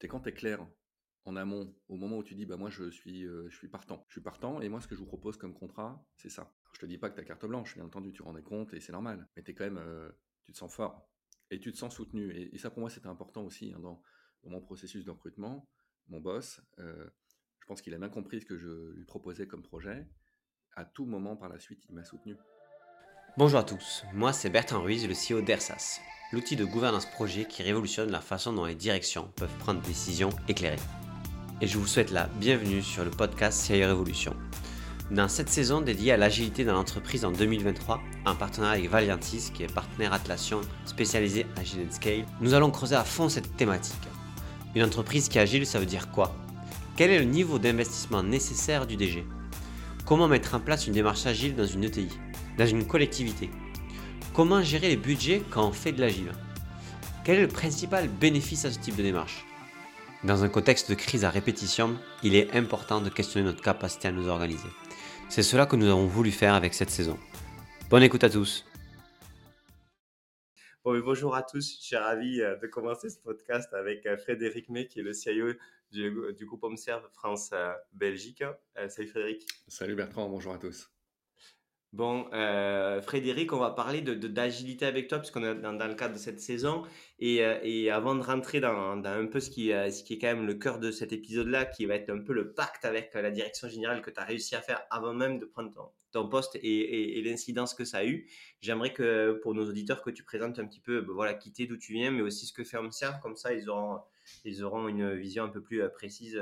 c'est quand tu es clair en amont, au moment où tu dis, bah moi je suis, je suis partant. Je suis partant et moi ce que je vous propose comme contrat, c'est ça. je te dis pas que ta carte blanche, bien entendu, tu rends compte et c'est normal. Mais es quand même, tu te sens fort et tu te sens soutenu. Et, ça pour moi c'était important aussi hein, dans, mon processus de recrutement. Mon boss, je pense qu'il a bien compris ce que je lui proposais comme projet. À tout moment par la suite, il m'a soutenu. Bonjour à tous, moi c'est Bertrand Ruiz, le CEO d'ERSAS, l'outil de gouvernance projet qui révolutionne la façon dont les directions peuvent prendre des décisions éclairées. Et je vous souhaite la bienvenue sur le podcast CIO Révolution. Dans cette saison dédiée à l'agilité dans l'entreprise en 2023, en partenariat avec Valiantis, qui est partenaire Atlassian spécialisé Agile Scale, nous allons creuser à fond cette thématique. Une entreprise qui est agile, ça veut dire quoi? Quel est le niveau d'investissement nécessaire du DG Comment mettre en place une démarche agile dans une ETI dans une collectivité. Comment gérer les budgets quand on fait de l'agile? Quel est le principal bénéfice à ce type de démarche? Dans un contexte de crise à répétition, il est important de questionner notre capacité à nous organiser. C'est cela que nous avons voulu faire avec cette saison. Bonne écoute à tous. bonjour à tous, je suis ravi euh, de commencer ce podcast avec euh, Frédéric May, qui est le CIO du, groupe Homeserve France-Belgique. Euh, salut Frédéric. Salut Bertrand, bonjour à tous. Bon, euh, Frédéric, on va parler de, d'agilité avec toi, puisqu'on est dans, le cadre de cette saison. Et, euh, et avant de rentrer dans, un peu ce qui, euh, ce qui est quand même le cœur de cet épisode-là, qui va être un peu le pacte avec la direction générale que tu as réussi à faire avant même de prendre ton, poste et, et, l'incidence que ça a eu, j'aimerais que pour nos auditeurs que tu présentes un petit peu, ben voilà, quitter d'où tu viens, mais aussi ce que fait OMSERVE, comme ça ils auront, ils auront une vision un peu plus précise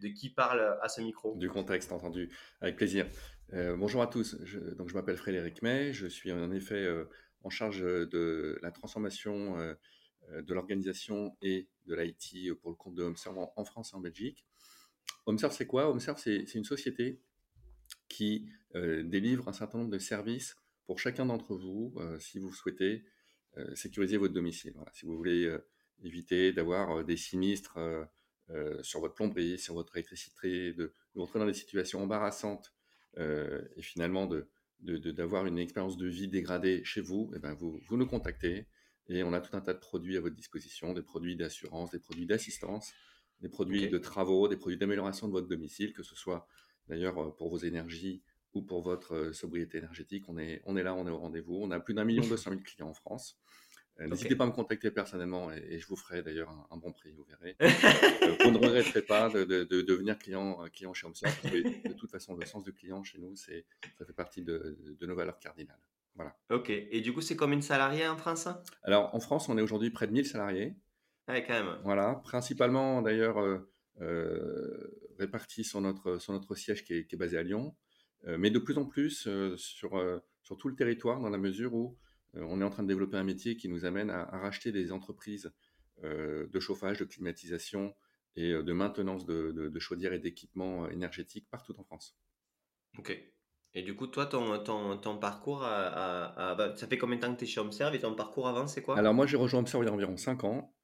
de qui parle à ce micro. Du contexte, entendu, avec plaisir. Euh, bonjour à tous, je, donc je m'appelle Frédéric May, je suis en effet euh, en charge de la transformation euh, de l'organisation et de l'IT pour le compte de HomeServe en, France et en Belgique. HomeServe c'est quoi? HomeServe c'est une société qui délivre un certain nombre de services pour chacun d'entre vous si vous souhaitez sécuriser votre domicile. si vous voulez éviter d'avoir des sinistres sur votre plomberie, sur votre électricité, de, de rentrer dans des situations embarrassantes et finalement de, d'avoir une expérience de vie dégradée chez vous, et eh ben vous, vous nous contactez et on a tout un tas de produits à votre disposition, des produits d'assurance, des produits d'assistance, des produits de travaux, des produits d'amélioration de votre domicile, que ce soit d'ailleurs pour vos énergies ou pour votre sobriété énergétique. On est, on est là, on est au rendez-vous. On a plus d'un million deux cent mille clients en France. Euh, n'hésitez pas à me contacter personnellement et, je vous ferai d'ailleurs un, bon prix, vous verrez. Euh, vous ne regretterez pas de, devenir client, euh, client chez parce que de toute façon, le sens du client chez nous, ça fait partie de, nos valeurs cardinales. Voilà. Ok. Et du coup, c'est combien de salariés en France Alors, en France, on est aujourd'hui près de 1000 salariés. Ouais, quand même. Voilà. Principalement, d'ailleurs, répartis sur notre, sur notre siège qui est, basé à Lyon. mais de plus en plus sur, sur tout le territoire, dans la mesure où on est en train de développer un métier qui nous amène à, racheter des entreprises euh, de chauffage, de climatisation et euh, de maintenance de, chaudières et d'équipements énergétiques partout en France. Ok. Et du coup, toi, ton, ton, parcours, bah, ça fait combien de temps que tu es chez HomeServe et ton parcours avant, c'est quoi? Alors moi, j'ai rejoint HomeServe il y a environ 5 ans.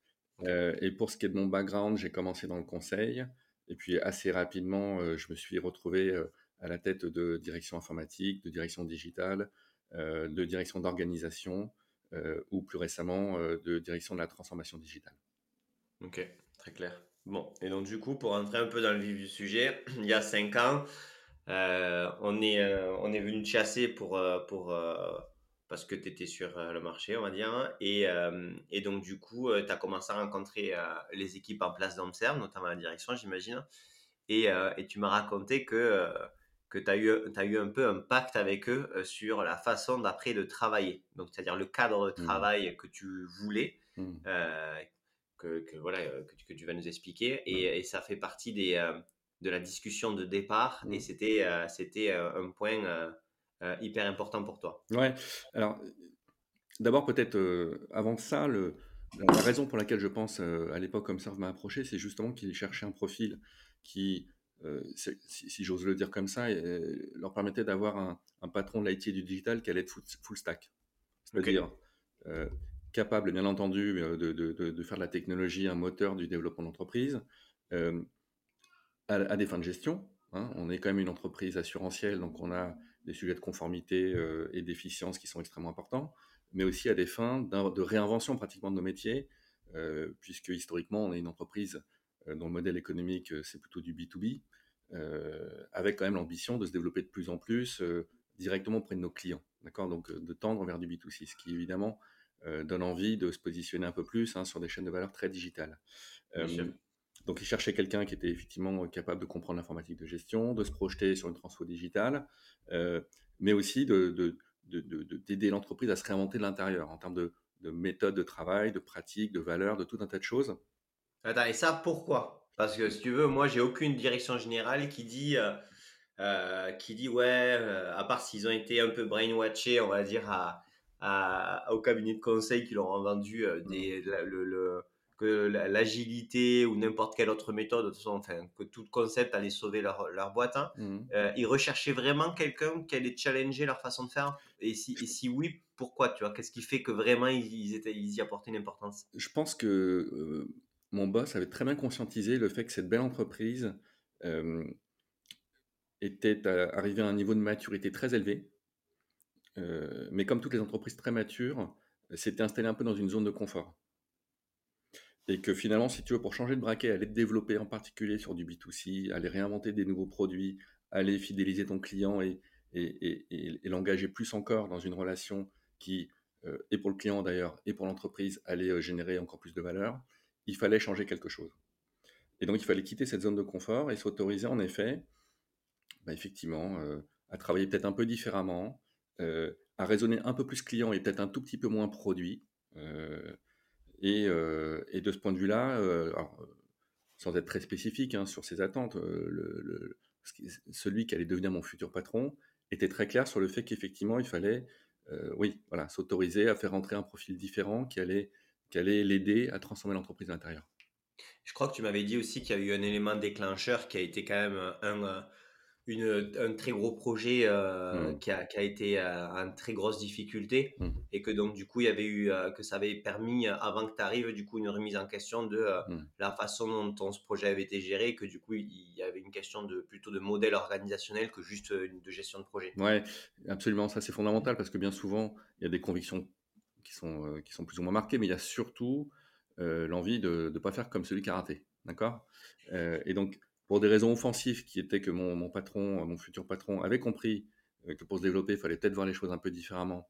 et pour ce qui est de mon background, j'ai commencé dans le conseil. Et puis assez rapidement, je me suis retrouvé à la tête de direction informatique, de direction digitale, euh, de direction d'organisation euh, ou plus récemment euh, de direction de la transformation digitale. Ok, très clair. Bon, et donc du coup, pour rentrer un peu dans le vif du sujet, il y a cinq ans, on, est, on est venu te chasser pour, parce que tu étais sur le marché, on va dire. Et, et donc, du coup, tu as commencé à rencontrer les équipes en place d'Observe, notamment la direction, j'imagine. Et, et, tu m'as raconté que que tu as eu, as eu un peu un pacte avec eux euh, sur la façon d'après de travailler. Donc, c'est-à-dire le cadre de mmh. travail que tu voulais, mmh. euh, que, voilà, euh, que, tu vas nous expliquer. Et, ça fait partie des, de la discussion de départ. Et mmh. c'était c'était un point hyper important pour toi. Ouais. Alors, d'abord, peut-être avant ça, le, la raison pour laquelle je pense à l'époque comme ça m'a approché, c'est justement qu'il cherchait un profil qui euh, si, j'ose le dire comme ça, euh, leur permettait d'avoir un, patron de l'IT et du digital qui allait être full, stack. C'est-à-dire euh, capable, bien entendu, de, faire de la technologie un moteur du développement d'entreprise à, des fins de gestion. Hein. On est quand même une entreprise assurantielle, donc on a des sujets de conformité et d'efficience qui sont extrêmement importants, mais aussi à des fins de réinvention pratiquement de nos métiers, puisque historiquement, on est une entreprise dont le modèle économique, c'est plutôt du B2B, avec quand même l'ambition de se développer de plus en plus directement auprès de nos clients, d'accord? Donc de tendre vers du B2C, ce qui évidemment donne envie de se positionner un peu plus hein, sur des chaînes de valeur très digitales. donc il cherchait quelqu'un qui était effectivement capable de comprendre l'informatique de gestion, de se projeter sur une transfo digitale, mais aussi de, d'aider l'entreprise à se réinventer de l'intérieur en termes de, de méthode de travail, de pratique, de valeur, de tout un tas de choses. Attends, et ça, pourquoi? Parce que si tu veux, moi, j'ai aucune direction générale qui dit, euh, euh, qui dit ouais, euh, à part s'ils ont été un peu brainwatchés, on va dire, à, à, au cabinet de conseil qui leur ont vendu des, mmh. le que l'agilité ou n'importe quelle autre méthode, de toute façon, enfin, que tout concept allait sauver leur, leur boîte. Hein. Mmh. Ils recherchaient vraiment quelqu'un qui allait challenger leur façon de faire et si, et si oui, pourquoi tu vois? Qu'est-ce qui fait que vraiment ils, étaient, ils y apportaient une importance? Je pense que mon boss avait très bien conscientisé le fait que cette belle entreprise euh, était arrivée à un niveau de maturité très élevé. mais comme toutes les entreprises très matures, s'était installée un peu dans une zone de confort. Et que finalement, si tu veux, pour changer de braquet, aller te développer en particulier sur du B2C, aller réinventer des nouveaux produits, aller fidéliser ton client et, l'engager plus encore dans une relation qui, euh, et pour le client d'ailleurs, et pour l'entreprise, allait euh, générer encore plus de valeur, il fallait changer quelque chose. Et donc, il fallait quitter cette zone de confort et s'autoriser en effet, bah, effectivement, euh, à travailler peut-être un peu différemment, à raisonner un peu plus client et peut-être un tout petit peu moins produit. Euh, et, de ce point de vue-là, euh, sans être très spécifique hein, sur ses attentes, euh, celui qui allait devenir mon futur patron était très clair sur le fait qu'effectivement, il fallait oui, s'autoriser à faire rentrer un profil différent qui allait, qui allait l'aider à transformer l'entreprise à l'intérieur. Je crois que tu m'avais dit aussi qu'il y a eu un élément déclencheur qui a été quand même un, une, un très gros projet euh, mmh. qui, a, qui, a, été euh, en très grosse difficulté mmh. et que donc du coup il y avait eu euh, que ça avait permis avant que tu arrives du coup une remise en question de mmh. la façon dont ton, ce projet avait été géré et que du coup il y avait une question de plutôt de modèle organisationnel que juste de gestion de projet. Ouais, absolument ça c'est fondamental parce que bien souvent il y a des convictions qui sont qui sont plus ou moins marquées mais il y a surtout l'envie de ne pas faire comme celui qui a raté, d'accord? Et donc pour des raisons offensives qui étaient que mon, patron, mon futur patron avait compris euh, que pour se développer, il fallait peut-être voir les choses un peu différemment,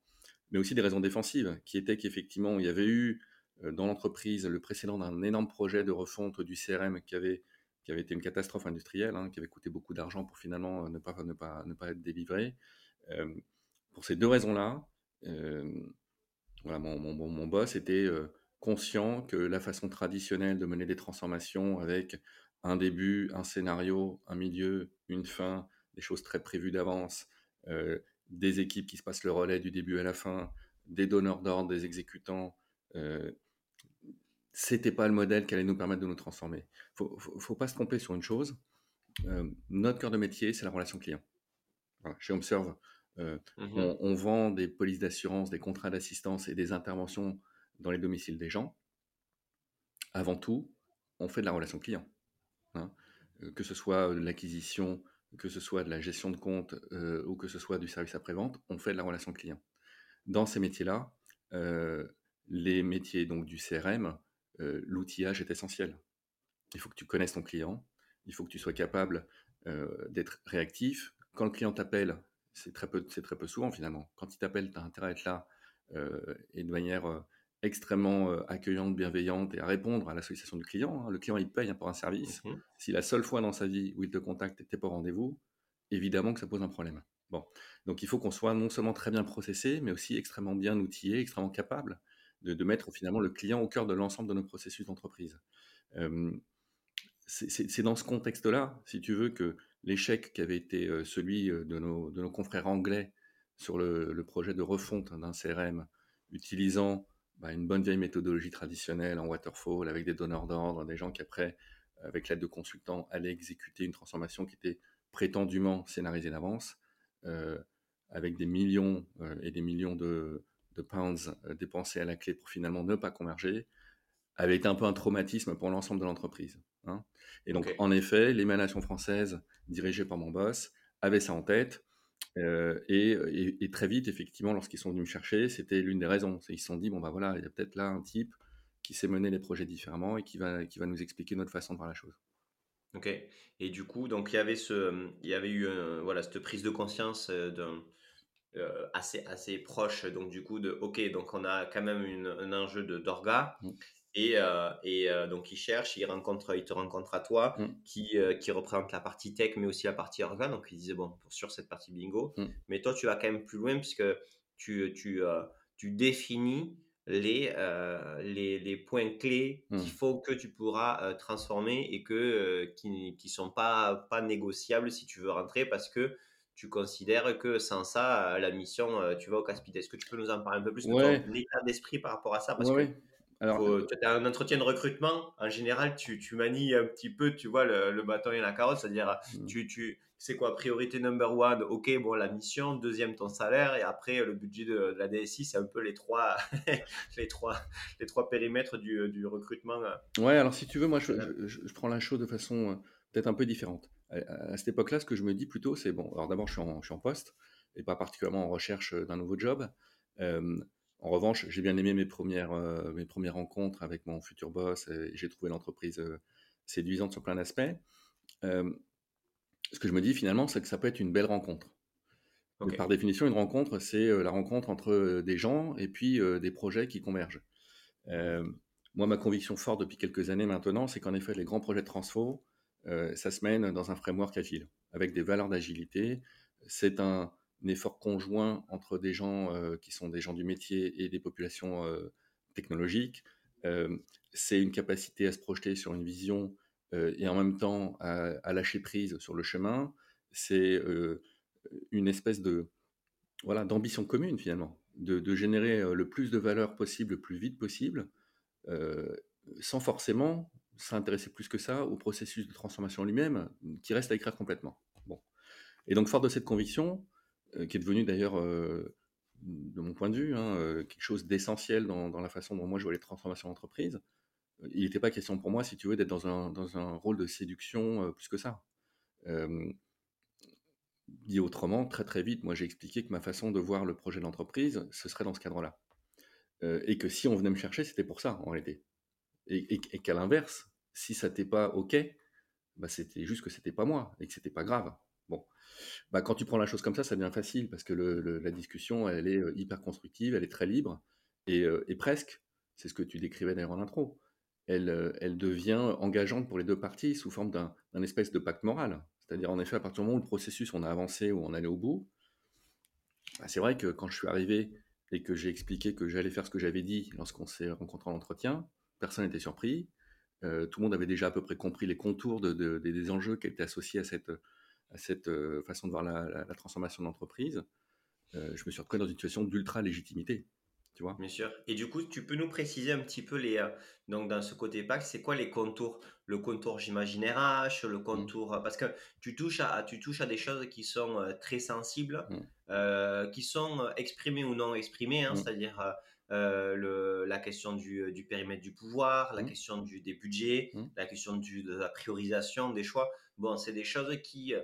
mais aussi des raisons défensives qui étaient qu'effectivement, il y avait eu euh, dans l'entreprise le précédent d'un énorme projet de refonte du CRM qui avait, qui avait été une catastrophe industrielle, hein, qui avait coûté beaucoup d'argent pour finalement euh, ne pas, ne pas, ne pas être délivré. pour ces deux raisons-là, voilà, mon, mon, mon, boss était conscient que la façon traditionnelle de mener des transformations avec un début, un scénario, un milieu, une fin, des choses très prévues d'avance, euh, des équipes qui se passent le relais du début à la fin, des donneurs d'ordre, des exécutants. Euh, c'était pas le modèle qui allait nous permettre de nous transformer. Faut, faut, faut pas se tromper sur une chose. Euh, notre cœur de métier, c'est la relation client. chez euh, mmh on, on, vend des polices d'assurance, des contrats d'assistance et des interventions dans les domiciles des gens. Avant tout, on fait de la relation client. Hein, euh, que ce soit de l'acquisition, que ce soit de la gestion de compte euh, ou que ce soit du service après-vente, on fait de la relation client. Dans ces métiers-là, euh, les métiers donc du CRM, l'outillage est essentiel. Il faut que tu connaisses ton client, il faut que tu sois capable d'être réactif. Quand le client t'appelle, c'est très, peu, très peu souvent finalement. Quand il t'appelle, tu as intérêt à être là et de manière extrêmement euh, accueillante, bienveillante et à répondre à la sollicitation du client. Hein. Le client, il paye pour un service. Mmh si la seule fois dans sa vie où il te contacte et pas au rendez-vous, évidemment que ça pose un problème. Bon, donc il faut qu'on soit non seulement très bien processé, mais aussi extrêmement bien outillé, extrêmement capable de, mettre finalement le client au cœur de l'ensemble de nos processus d'entreprise. C'est dans ce contexte-là, si tu veux, que l'échec qui avait été euh, celui euh, de nos, de nos confrères anglais sur le, projet de refonte d'un CRM utilisant bah, une bonne vieille méthodologie traditionnelle en waterfall avec des donneurs d'ordre, des gens qui après, avec l'aide de consultants, allaient exécuter une transformation qui était prétendument scénarisée d'avance, euh, avec des millions et des millions de, pounds euh, dépensés à la clé pour finalement ne pas converger, avait été un peu un traumatisme pour l'ensemble de l'entreprise. Hein. Et donc, en effet, l'émanation française, dirigée par mon boss, avait ça en tête. Euh, et, très vite, effectivement, lorsqu'ils sont venus me chercher, c'était l'une des raisons. Ils se sont dit, bon, bah voilà, il y a peut-être là un type qui sait mener les projets différemment et qui va, qui va nous expliquer notre façon de voir la chose. Ok. Et du coup, donc il y avait ce, il y avait eu voilà cette prise de conscience d'un assez assez proche donc du coup de ok donc on a quand même une, un enjeu de d'orga mmh. Et, euh, et euh, donc, il cherche, il, rencontre, il te rencontre à toi, mm. qui, euh, qui représente la partie tech, mais aussi la partie organe. Donc, il disait, bon, pour sur cette partie bingo. Mm. Mais toi, tu vas quand même plus loin, puisque tu, tu, tu définis les, les, les, points clés mm. qu'il faut que tu pourras transformer et que, qui ne sont pas, pas négociables si tu veux rentrer, parce que tu considères que sans ça, la mission, tu vas au casse Est-ce que tu peux nous en parler un peu plus de ton état d'esprit par rapport à ça? Parce que alors, euh, tu as un entretien de recrutement, en général, tu, tu, manies un petit peu, tu vois, le, bâton et la carotte, c'est-à-dire, mmh. tu, tu c'est quoi, priorité number one, ok, bon, la mission, deuxième, ton salaire, et après, le budget de, la DSI, c'est un peu les trois, les trois, les trois périmètres du, du, recrutement. Euh. Ouais, alors si tu veux, moi, je, je, prends la chose de façon euh, peut-être un peu différente. À, cette époque-là, ce que je me dis plutôt, c'est, bon, alors d'abord, je, je, suis en poste, et pas particulièrement en recherche d'un nouveau job. En revanche, j'ai bien aimé mes premières, euh, mes premières rencontres avec mon futur boss et j'ai trouvé l'entreprise euh, séduisante sur plein d'aspects. Euh, ce que je me dis finalement, c'est que ça peut être une belle rencontre. Par définition, une rencontre, c'est la rencontre entre des gens et puis des projets qui convergent. moi, ma conviction forte depuis quelques années maintenant, c'est qu'en effet, les grands projets de transfo, ça se mène dans un framework agile, avec des valeurs d'agilité. C'est un, effort conjoint entre des gens euh, qui sont des gens du métier et des populations euh, technologiques. Euh, c'est une capacité à se projeter sur une vision et en même temps à, lâcher prise sur le chemin. C'est une espèce de voilà d'ambition commune finalement, de, générer le plus de valeur possible le plus vite possible, sans forcément s'intéresser plus que ça au processus de transformation lui-même, qui reste à écrire complètement. Bon. Et donc, fort de cette conviction, qui est devenu d'ailleurs, euh, de mon point de vue, hein, euh, quelque chose d'essentiel dans, la façon dont moi je vois les transformations d'entreprise. Il n'était pas question pour moi, si tu veux, d'être dans un, dans un, rôle de séduction plus que ça. dit autrement, très très vite, moi j'ai expliqué que ma façon de voir le projet d'entreprise, ce serait dans ce cadre-là. et que si on venait me chercher, c'était pour ça en réalité. Et, et, qu'à l'inverse, si ça n'était pas OK, bah, c'était juste que c'était pas moi et que c'était pas grave. Bon, bah, quand tu prends la chose comme ça, ça devient facile parce que la discussion, elle est hyper constructive, elle est très libre et, presque, c'est ce que tu décrivais d'ailleurs en intro, elle, elle devient engageante pour les deux parties sous forme d'un espèce de pacte moral. C'est-à-dire, en effet, à partir du moment où le processus, on a avancé, où on allait au bout, bah, c'est vrai que quand je suis arrivé et que j'ai expliqué que j'allais faire ce que j'avais dit lorsqu'on s'est rencontré en entretien, personne n'était surpris. tout le monde avait déjà à peu près compris les contours des enjeux qui étaient associés à cette, à cette euh, façon de voir la, transformation d'entreprise, euh, je me suis retrouvé dans une situation d'ultra légitimité. Tu vois Bien sûr. Et du coup, tu peux nous préciser un petit peu les. Euh, donc, dans ce côté PAC, c'est quoi les contours? Le contour, j'imagine, RH, le mmh. contour. Parce que tu touches, à, tu touches à des choses qui sont très sensibles, mmh. qui sont exprimées ou non exprimées, hein, mmh. c'est-à-dire le, la question du, du, périmètre du pouvoir, la question du, des budgets, la question du, de la priorisation des choix. Bon, c'est des choses qui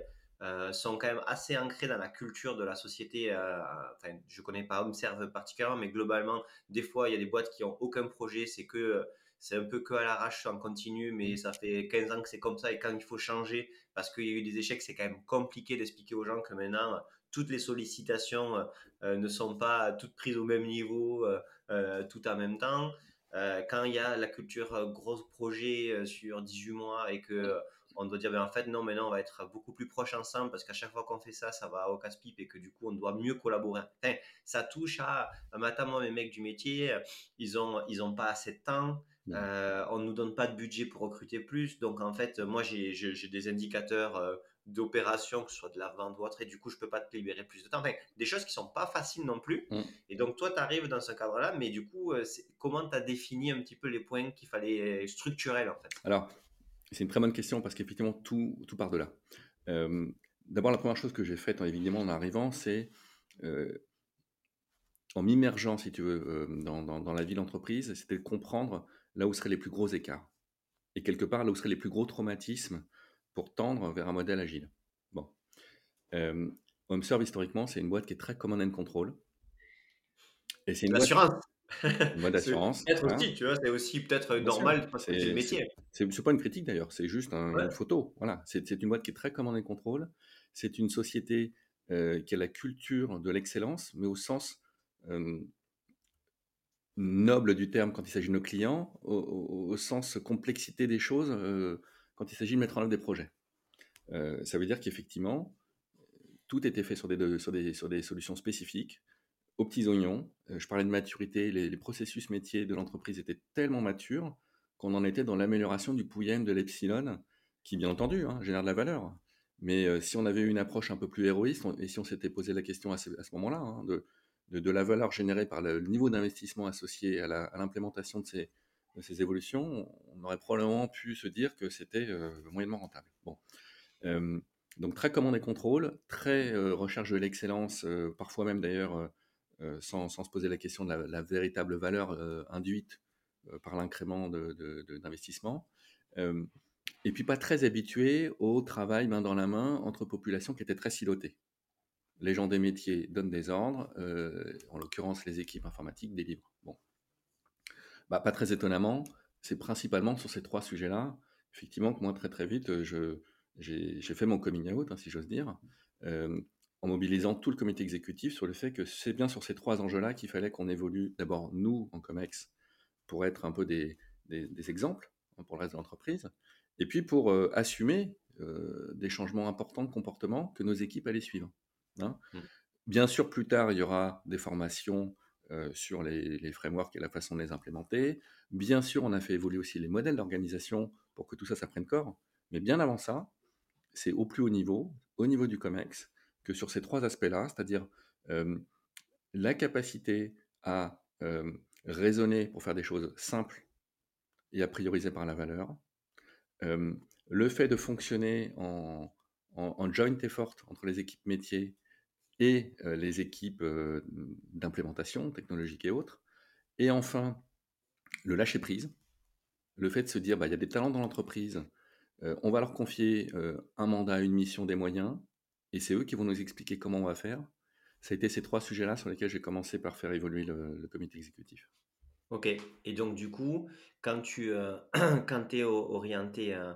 euh, sont quand même assez ancrés dans la culture de la société. Euh, enfin, je connais pas Observe particulièrement, mais globalement, des fois, il y a des boîtes qui ont aucun projet. C'est que c'est un peu que à l'arrache en continu, mais ça fait 15 ans que c'est comme ça. Et quand il faut changer, parce qu'il y a eu des échecs, c'est quand même compliqué d'expliquer aux gens que maintenant, toutes les sollicitations euh, ne sont pas toutes prises au même niveau, tout en même temps. quand il y a la culture gros projet sur 18 mois et que on doit dire, ben, en fait, non, maintenant, on va être beaucoup plus proches ensemble parce qu'à chaque fois qu'on fait ça, ça va au casse-pipe et que du coup, on doit mieux collaborer. ça touche à, moi, mes mecs du métier, ils ont, ils ont pas assez de temps. Euh, on nous donne pas de budget pour recruter plus. Donc, en fait, moi, j'ai des indicateurs euh, d'opération, que ce soit de la vente ou autre, et du coup, je peux pas te libérer plus de temps. Enfin, des choses qui sont pas faciles non plus. Mm. Et donc, toi, tu arrives dans ce cadre-là, mais du coup, euh, comment tu as défini un petit peu les points qu'il fallait structurer en fait? Alors, c'est une très bonne question parce qu'effectivement, tout, tout part de là. Euh, d'abord, la première chose que j'ai faite, évidemment, en arrivant, c'est euh, en m'immergeant, si tu veux, euh, dans, dans, la vie d'entreprise, c'était de comprendre là où seraient les plus gros écarts. Et quelque part, là où seraient les plus gros traumatismes pour tendre vers un modèle agile. Bon. HomeServe, historiquement, c'est une boîte qui est très command and control. Et c'est une l'assurance. Une boîte d'assurance. Peut-être aussi, tu vois, c'est aussi peut-être normal parce que c'est le métier. C'est pas une critique d'ailleurs, c'est juste une photo. Voilà, c'est une boîte qui est très commande et contrôle. C'est une société qui a la culture de l'excellence, mais au sens noble du terme quand il s'agit de nos clients, au, sens complexité des choses quand il s'agit de mettre en œuvre des projets. ça veut dire qu'effectivement, tout était fait sur des, sur des, sur des solutions spécifiques, aux petits oignons. je parlais de maturité, les, processus métiers de l'entreprise étaient tellement matures qu'on en était dans l'amélioration du pouillem de l'epsilon, qui bien entendu hein, génère de la valeur. Mais si on avait eu une approche un peu plus héroïste, et si on s'était posé la question à ce, moment-là, hein, de, de, la valeur générée par le niveau d'investissement associé à l'implémentation de ces, ces, évolutions, on aurait probablement pu se dire que c'était moyennement rentable. Bon. donc très commande et contrôle, très recherche de l'excellence, parfois même d'ailleurs sans, sans, se poser la question de la, véritable valeur induite par l'incrément d'investissement. Et puis pas très habitué au travail main dans la main entre populations qui étaient très silotées. Les gens des métiers donnent des ordres, euh, en l'occurrence les équipes informatiques délivrent. Bon. Bah, pas très étonnamment, c'est principalement sur ces trois sujets-là, effectivement, que moi très très vite, j'ai fait mon coming out, hein, si j'ose dire, euh, en mobilisant tout le comité exécutif sur le fait que c'est bien sur ces trois enjeux-là qu'il fallait qu'on évolue, d'abord nous, en COMEX, pour être un peu des, des, des exemples hein, pour le reste de l'entreprise, et puis pour assumer des changements importants de comportement que nos équipes allaient suivre. Hein. Mmh. Bien sûr, plus tard, il y aura des formations sur les, frameworks et la façon de les implémenter. Bien sûr, on a fait évoluer aussi les modèles d'organisation pour que tout ça, ça prenne corps. Mais bien avant ça, c'est au plus haut niveau, au niveau du COMEX, que sur ces trois aspects-là, c'est-à-dire la capacité à raisonner pour faire des choses simples et à prioriser par la valeur, le fait de fonctionner en, joint effort entre les équipes métiers et les équipes d'implémentation technologique et autres. Et enfin, le lâcher prise, le fait de se dire, bah, y a des talents dans l'entreprise, on va leur confier un mandat, une mission, des moyens, et c'est eux qui vont nous expliquer comment on va faire. Ça a été ces trois sujets-là sur lesquels j'ai commencé par faire évoluer le comité exécutif. Ok. Et donc, du coup, quand tu euh, quand es orienté euh,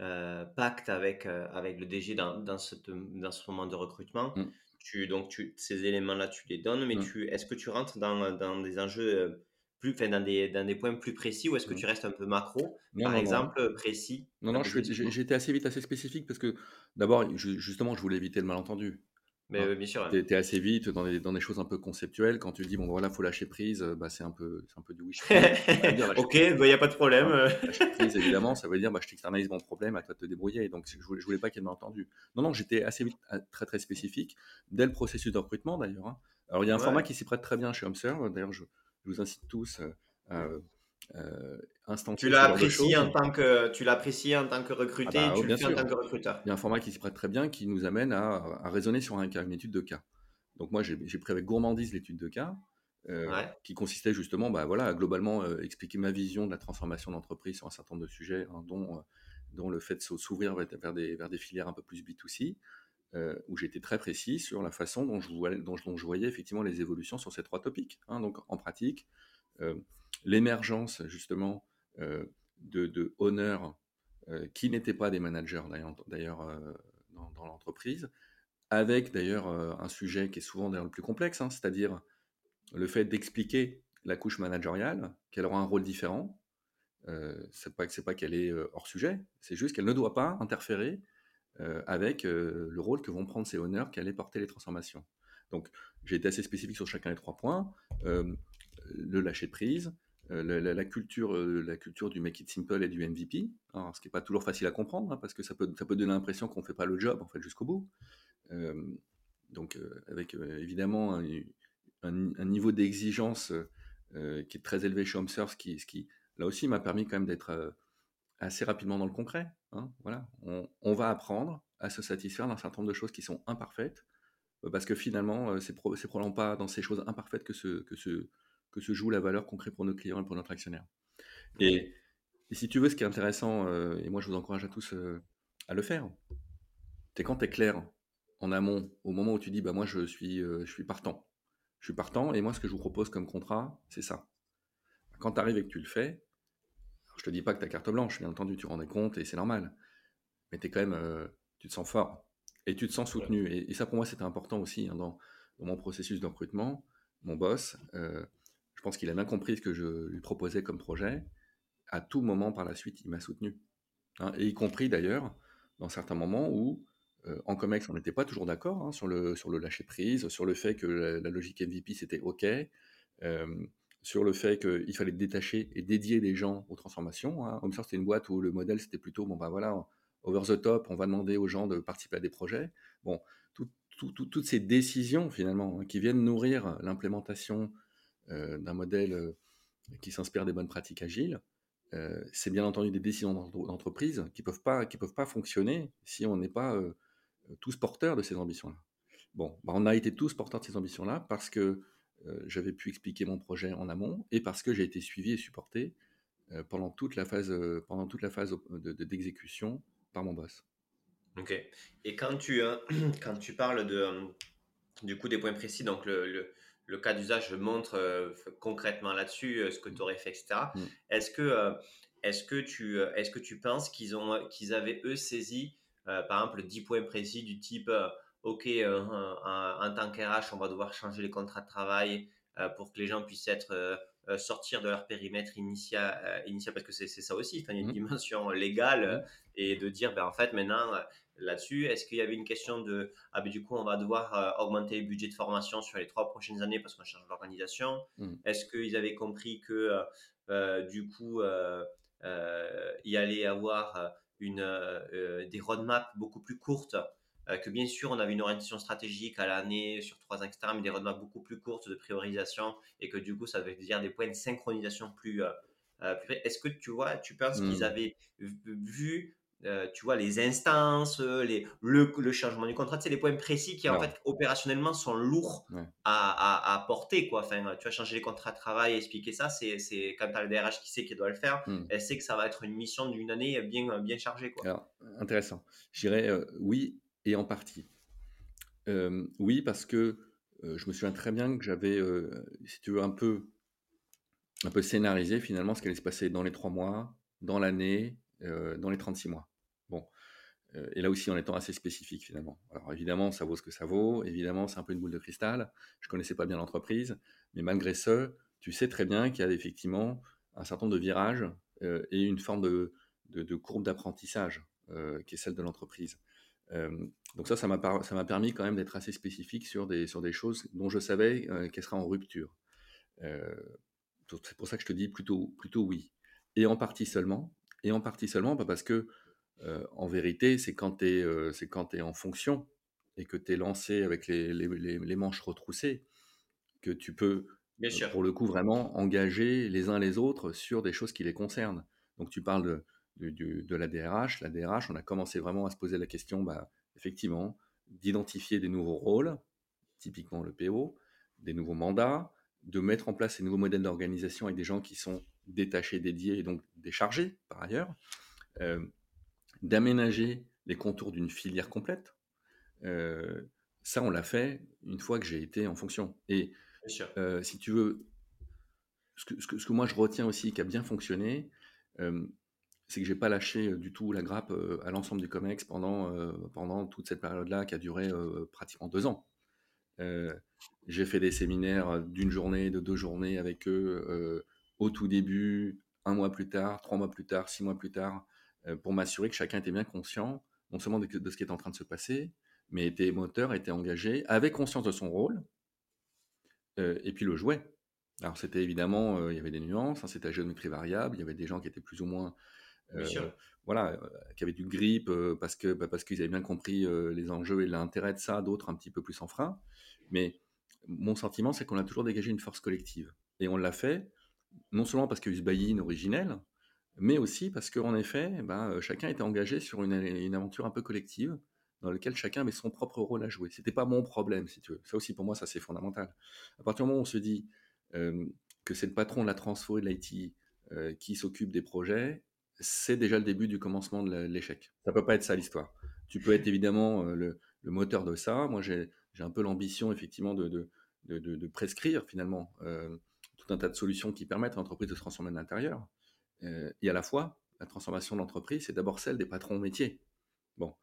euh, pacte avec, avec le DG dans, dans, dans ce moment de recrutement, mmh. tu, donc tu, ces éléments-là, tu les donnes, mais mmh. tu, est-ce que tu rentres dans, dans des enjeux plus, enfin, dans, des, dans des points plus précis ou est-ce que mmh. tu restes un peu macro, par exemple, précis Non, non, été assez vite assez spécifique parce que d'abord, justement, je voulais éviter le malentendu. Mais bien sûr. Tu es, assez vite dans des, dans des, choses un peu conceptuelles. Quand tu dis, bon, voilà, faut lâcher prise, bah, c'est un, peu, un peu du wish. ok, il n'y a pas de problème. lâcher prise, évidemment, ça veut dire, bah, je t'externalise mon problème, à toi de te débrouiller. Donc, je voulais, voulais pas qu'il y ait entendu. Non, non, j'étais assez vite, très, très spécifique, dès le processus de recrutement d'ailleurs. Hein. Alors, il y a un format qui s'y prête très bien chez HomeServe. D'ailleurs, je, je, vous incite tous à euh, tu l'apprécies en tant que tu l'apprécies en tant que recruté, ah bah, tu le fais en tant que recruteur. Il y a un format qui s'y prête très bien, qui nous amène à, à raisonner sur un cas, une étude de cas. Donc moi j'ai pris avec gourmandise l'étude de cas, euh, qui consistait justement, bah voilà, à globalement euh, expliquer ma vision de la transformation d'entreprise sur un certain nombre de sujets, hein, dont dont le fait de s'ouvrir vers des, vers des filières un peu plus B2C, où j'étais très précis sur la façon dont je, voyais effectivement les évolutions sur ces trois topics. Hein. donc en pratique, l'émergence justement euh, de, honneurs euh, qui n'étaient pas des managers d'ailleurs euh, dans, l'entreprise, avec d'ailleurs un sujet qui est souvent d'ailleurs le plus complexe, hein, c'est-à-dire le fait d'expliquer la couche managériale, qu'elle aura un rôle différent. Euh, c'est pas c'est pas qu'elle est hors sujet, c'est juste qu'elle ne doit pas interférer avec le rôle que vont prendre ces honneurs qui allaient porter les transformations. Donc j'ai été assez spécifique sur chacun des trois points. le lâcher prise, euh, la, culture, euh, la culture du make it simple et du MVP, hein, ce qui n'est pas toujours facile à comprendre, hein, parce que ça peut, ça peut donner l'impression qu'on ne fait pas le job en fait, jusqu'au bout. Euh, donc, avec évidemment un, niveau d'exigence qui est très élevé chez HomeServe, ce qui, ce qui là aussi m'a permis quand même d'être assez rapidement dans le concret. Hein, voilà. On, va apprendre à se satisfaire d'un certain nombre de choses qui sont imparfaites, parce que finalement, c'est probablement pas dans ces choses imparfaites que se, que se, que se joue la valeur qu'on crée pour nos clients et pour notre actionnaire. Et, si tu veux, ce qui est intéressant, euh, et moi je vous encourage à tous euh, à le faire, c'est quand tu es clair en amont, au moment où tu dis, bah moi je suis, euh, je suis partant. Je suis partant, et moi ce que je vous propose comme contrat, c'est ça. quand tu arrives et que tu le fais, je te dis pas que tu as carte blanche, bien entendu, tu rends compte et c'est normal. Mais es quand même, euh, tu te sens fort et tu te sens soutenu. Et, ça, pour moi, c'était important aussi hein, dans, mon processus de recrutement. Mon boss, euh, je pense qu'il a bien compris ce que je lui proposais comme projet. À tout moment par la suite, il m'a soutenu. Hein, et y compris d'ailleurs dans certains moments où, euh, en COMEX, on n'était pas toujours d'accord hein, sur, le, sur le lâcher prise, sur le fait que la, logique MVP, c'était OK sur le fait qu'il fallait détacher et dédier des gens aux transformations. Hein. Homestar, c'était une boîte où le modèle, c'était plutôt, bon, ben voilà, over the top, on va demander aux gens de participer à des projets. Bon, toutes ces décisions, finalement, hein, qui viennent nourrir l'implémentation euh, d'un modèle euh, qui s'inspire des bonnes pratiques agiles, euh, c'est bien entendu des décisions d'entreprise qui ne peuvent, pas, fonctionner si on n'est pas tous porteurs de ces ambitions-là. Bon, bah, on a été tous porteurs de ces ambitions-là parce que j'avais pu expliquer mon projet en amont et parce que j'ai été suivi et supporté pendant toute la phase, pendant toute la phase d'exécution par mon boss. Ok. Et quand tu, quand tu parles de, du coup des points précis, donc le, le, cas d'usage montre concrètement là-dessus ce que tu aurais fait, etc. Mm. Est-ce que, est-ce que, tu, est-ce que tu penses qu'ils, ont, qu'ils avaient eux saisi, par exemple, 10 points précis du type OK, euh, en tant qu'RH, on va devoir changer les contrats de travail euh, pour que les gens puissent être euh, sortir de leur périmètre initial, initial parce que c'est ça aussi, il y a une mmh. dimension légale mmh. et de dire, ben, en fait, maintenant, là-dessus, est-ce qu'il y avait une question de, ah ben, du coup, on va devoir augmenter le budget de formation sur les trois prochaines années parce qu'on change l'organisation mmh. Est-ce qu'ils avaient compris que, du coup, il y allait avoir une, des roadmaps beaucoup plus courtes euh, que bien sûr, on avait une orientation stratégique à l'année sur trois ans, etc., mais des roadmaps beaucoup plus courtes de priorisation et que du coup, ça veut dire des points de synchronisation plus. Euh, euh, Est-ce que tu vois, tu penses qu'ils mmh. avaient vu tu vois, les instances, les, le, changement du contrat, c'est les points précis qui, en fait, opérationnellement, sont lourds à, à, porter, quoi. Enfin, tu vas changer les contrats de travail, expliquer ça, c'est quand tu as le DRH qui sait qu'il doit le faire, mmh. elle sait que ça va être une mission d'une année bien, bien chargée, quoi. Alors, intéressant. Je dirais, oui, et en partie. Euh, oui, parce que euh, je me souviens très bien que j'avais, euh, si tu veux, un peu, un peu scénarisé finalement ce qui allait se passer dans les trois mois, dans l'année, dans les 36 mois. Bon. et là aussi en étant assez spécifique finalement. Alors évidemment, ça vaut ce que ça vaut. Évidemment, c'est un peu une boule de cristal. Je connaissais pas bien l'entreprise, mais malgré ce, tu sais très bien qu'il y a effectivement un certain nombre de virages et une forme de, de courbe d'apprentissage qui est celle de l'entreprise. Euh, donc ça, ça m'a, permis quand même d'être assez spécifique sur des, sur des choses dont je savais euh, qu'elles seraient en rupture. Euh, c'est pour ça que je te dis plutôt, plutôt oui. Et en partie seulement. Et en partie seulement bah, parce que, en vérité, c'est quand tu es, en fonction et que tu es lancé avec les, les, les, manches retroussées que tu peux, pour le coup, vraiment engager les uns les autres sur des choses qui les concernent. Donc tu parles de, de, la DRH. La DRH, on a commencé vraiment à se poser la question, bah, effectivement, d'identifier des nouveaux rôles, typiquement le PO, des nouveaux mandats, de mettre en place ces nouveaux modèles d'organisation avec des gens qui sont détachés, dédiés et donc déchargés par ailleurs, euh, d'aménager les contours d'une filière complète. Euh, ça, on l'a fait une fois que j'ai été en fonction. Et euh, si tu veux, ce que, ce, que, moi je retiens aussi qui a bien fonctionné, c'est que j'ai pas lâché du tout la grappe à l'ensemble du COMEX pendant, pendant toute cette période-là qui a duré pratiquement deux ans. j'ai fait des séminaires d'une journée, de deux journées avec eux au tout début, un mois plus tard, trois mois plus tard, six mois plus tard, pour m'assurer que chacun était bien conscient, non seulement de, ce qui est en train de se passer, mais était moteur, était engagé, avait conscience de son rôle, et puis le jouait. Alors c'était évidemment, il y avait des nuances, hein, c'était à géométrie variable, il y avait des gens qui étaient plus ou moins euh, voilà, euh, qui avaient du grip euh, parce que bah, parce qu'ils avaient bien compris les enjeux et l'intérêt de ça, d'autres un petit peu plus en frein. Mais mon sentiment, c'est qu'on a toujours dégagé une force collective. Et on l'a fait, non seulement parce qu'il y a eu ce buy-in originel, mais aussi parce qu'en effet, bah, chacun était engagé sur une, une, aventure un peu collective, dans laquelle chacun avait son propre rôle à jouer. C'était pas mon problème, si tu veux. Ça aussi, pour moi, ça c'est fondamental. À partir du moment où on se dit que c'est le patron de la transfo et de l'IT qui s'occupe des projets, c'est déjà le début du commencement de l'échec. Ça peut pas être ça l'histoire. Tu peux être évidemment euh, le, moteur de ça. Moi, j'ai un peu l'ambition effectivement de, prescrire finalement euh, tout un tas de solutions qui permettent à l'entreprise de se transformer de l'intérieur. et à la fois, la transformation de l'entreprise, c'est d'abord celle des patrons métiers. Bon,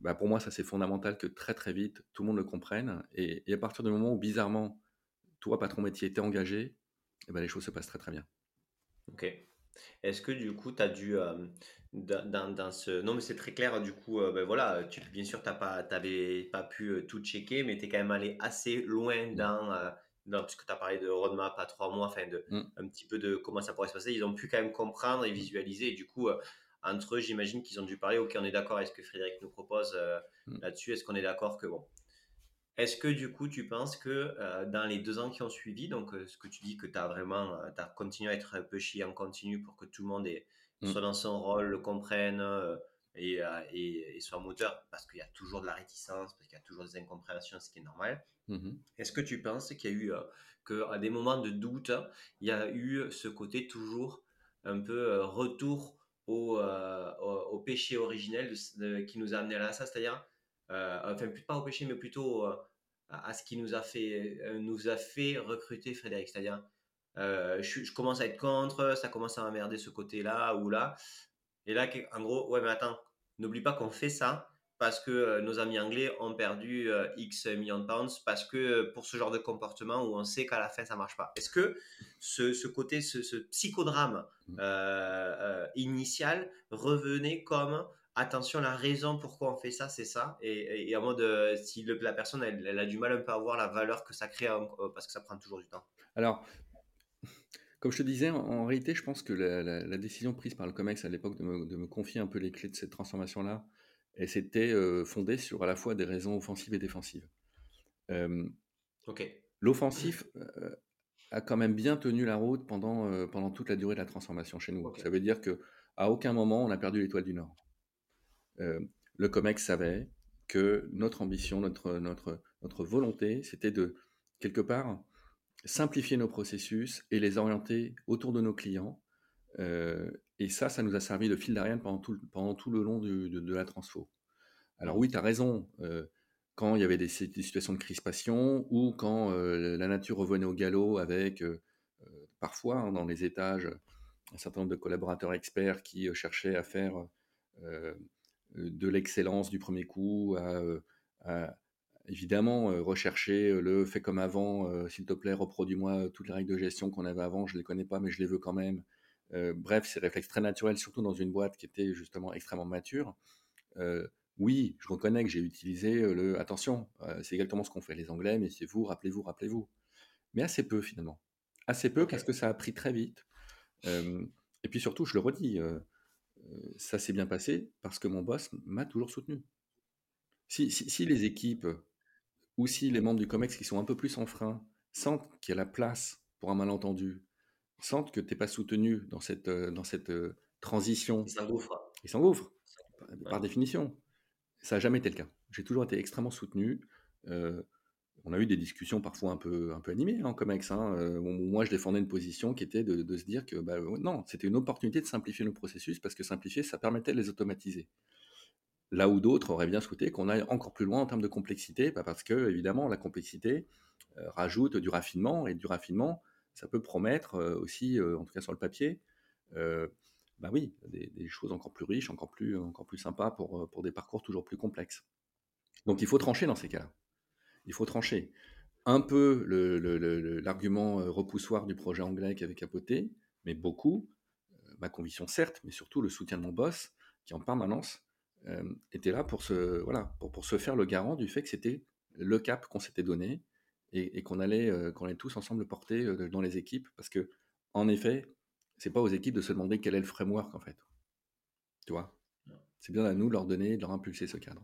bah pour moi, ça c'est fondamental que très très vite, tout le monde le comprenne. Et, à partir du moment où, bizarrement, toi, patron métier, t'es engagé, eh ben, les choses se passent très très bien. Ok. Est-ce que du coup, tu as dû, euh, dans, dans, ce... Non, mais c'est très clair, du coup, euh, ben voilà, tu, bien sûr, tu n'avais pas, pas pu euh, tout checker, mais tu es quand même allé assez loin mmh. dans, dans puisque tu as parlé de roadmap à trois mois, enfin, de, mmh. un petit peu de comment ça pourrait se passer. Ils ont pu quand même comprendre et visualiser, et du coup, entre eux, j'imagine qu'ils ont dû parler, ok, on est d'accord avec ce que Frédéric nous propose mmh. là-dessus, est-ce qu'on est d'accord que, bon, est-ce que du coup, tu penses que euh, dans les deux ans qui ont suivi, donc euh, ce que tu dis que tu as vraiment euh, as continué à être un peu en continu pour que tout le monde mmh. soit dans son rôle, le comprenne et, et, soit moteur, parce qu'il y a toujours de la réticence, parce qu'il y a toujours des incompréhensions, ce qui est normal. Mmh Est-ce que tu penses qu'il y a eu, qu'à des moments de doute, il y a eu ce côté toujours un peu retour au, au, péché originel qui nous a amené à ça, c'est-à-dire euh, enfin pas au péché, mais plutôt euh, à, ce qui nous a fait, euh, nous a fait recruter Frédéric. C'est-à-dire, je, commence à être contre, ça commence à m'emmerder ce côté-là ou là. Et là, en gros, ouais, mais attends, n'oublie pas qu'on fait ça parce que nos amis anglais ont perdu X millions de pounds, parce que pour ce genre de comportement où on sait qu'à la fin ça marche pas. Est-ce que ce, côté, ce, ce psychodrame mmh. initial revenait comme attention, la raison pourquoi on fait ça, c'est ça. Et, en mode, euh, si la personne, elle, a du mal un peu à voir la valeur que ça crée, euh, parce que ça prend toujours du temps. Alors, comme je te disais, en, réalité, je pense que la, décision prise par le COMEX à l'époque de me, confier un peu les clés de cette transformation-là, elle s'était euh, fondée sur à la fois des raisons offensives et défensives. ok. L'offensif a quand même bien tenu la route pendant, pendant toute la durée de la transformation chez nous. Ça veut dire que à aucun moment on a perdu l'étoile du Nord. Euh, le COMEX savait que notre ambition, notre, notre, notre volonté, c'était de, quelque part, simplifier nos processus et les orienter autour de nos clients. Euh, et ça, ça nous a servi de fil d'Ariane pendant tout, pendant tout le long de, la transfo. Alors oui, tu as raison, euh, quand il y avait des, situations de crispation ou quand la nature revenait au galop avec, parfois, hein, dans les étages, un certain nombre de collaborateurs experts qui cherchaient à faire de l'excellence du premier coup, à, évidemment rechercher le fait comme avant, s'il te plaît, reproduis-moi toutes les règles de gestion qu'on avait avant, je ne les connais pas, mais je les veux quand même. bref, ces réflexes très naturels, surtout dans une boîte qui était justement extrêmement mature. oui, je reconnais que j'ai utilisé le attention, c'est exactement ce qu'ont fait les Anglais, mais c'est vous, rappelez-vous, rappelez-vous. Mais assez peu finalement. Assez peu parce que ça a pris très vite. et puis surtout, je le redis, ça s'est bien passé parce que mon boss m'a toujours soutenu. Si, si, les équipes ou si les membres du COMEX qui sont un peu plus en frein sentent qu'il y a la place pour un malentendu, sentent que tu n'es pas soutenu dans cette, dans cette transition, ils s'engouffrent. Ils s'engouffrent, par, définition. Ça n'a jamais été le cas. J'ai toujours été extrêmement soutenu on a eu des discussions parfois un peu, un peu animées en hein, COMEX. Hein, euh, moi, je défendais une position qui était de, se dire que bah, non, c'était une opportunité de simplifier nos processus parce que simplifier, ça permettait de les automatiser. Là où d'autres auraient bien souhaité qu'on aille encore plus loin en termes de complexité, parce que évidemment, la complexité euh, rajoute du raffinement et du raffinement, ça peut promettre euh, aussi, en tout cas sur le papier, bah oui, des, choses encore plus riches, encore plus, encore plus sympas pour, pour des parcours toujours plus complexes. Donc il faut trancher dans ces cas-là il faut trancher. Un peu l'argument euh, repoussoir du projet anglais qui avait capoté, mais beaucoup, euh, ma conviction certes, mais surtout le soutien de mon boss, qui en permanence euh, était là pour se, voilà, pour, pour se faire le garant du fait que c'était le cap qu'on s'était donné et, qu'on allait, tous ensemble le porter dans les équipes, parce que en effet, c'est pas aux équipes de se demander quel est le framework en fait. Tu vois? C'est bien à nous de leur donner, de leur impulser ce cadre.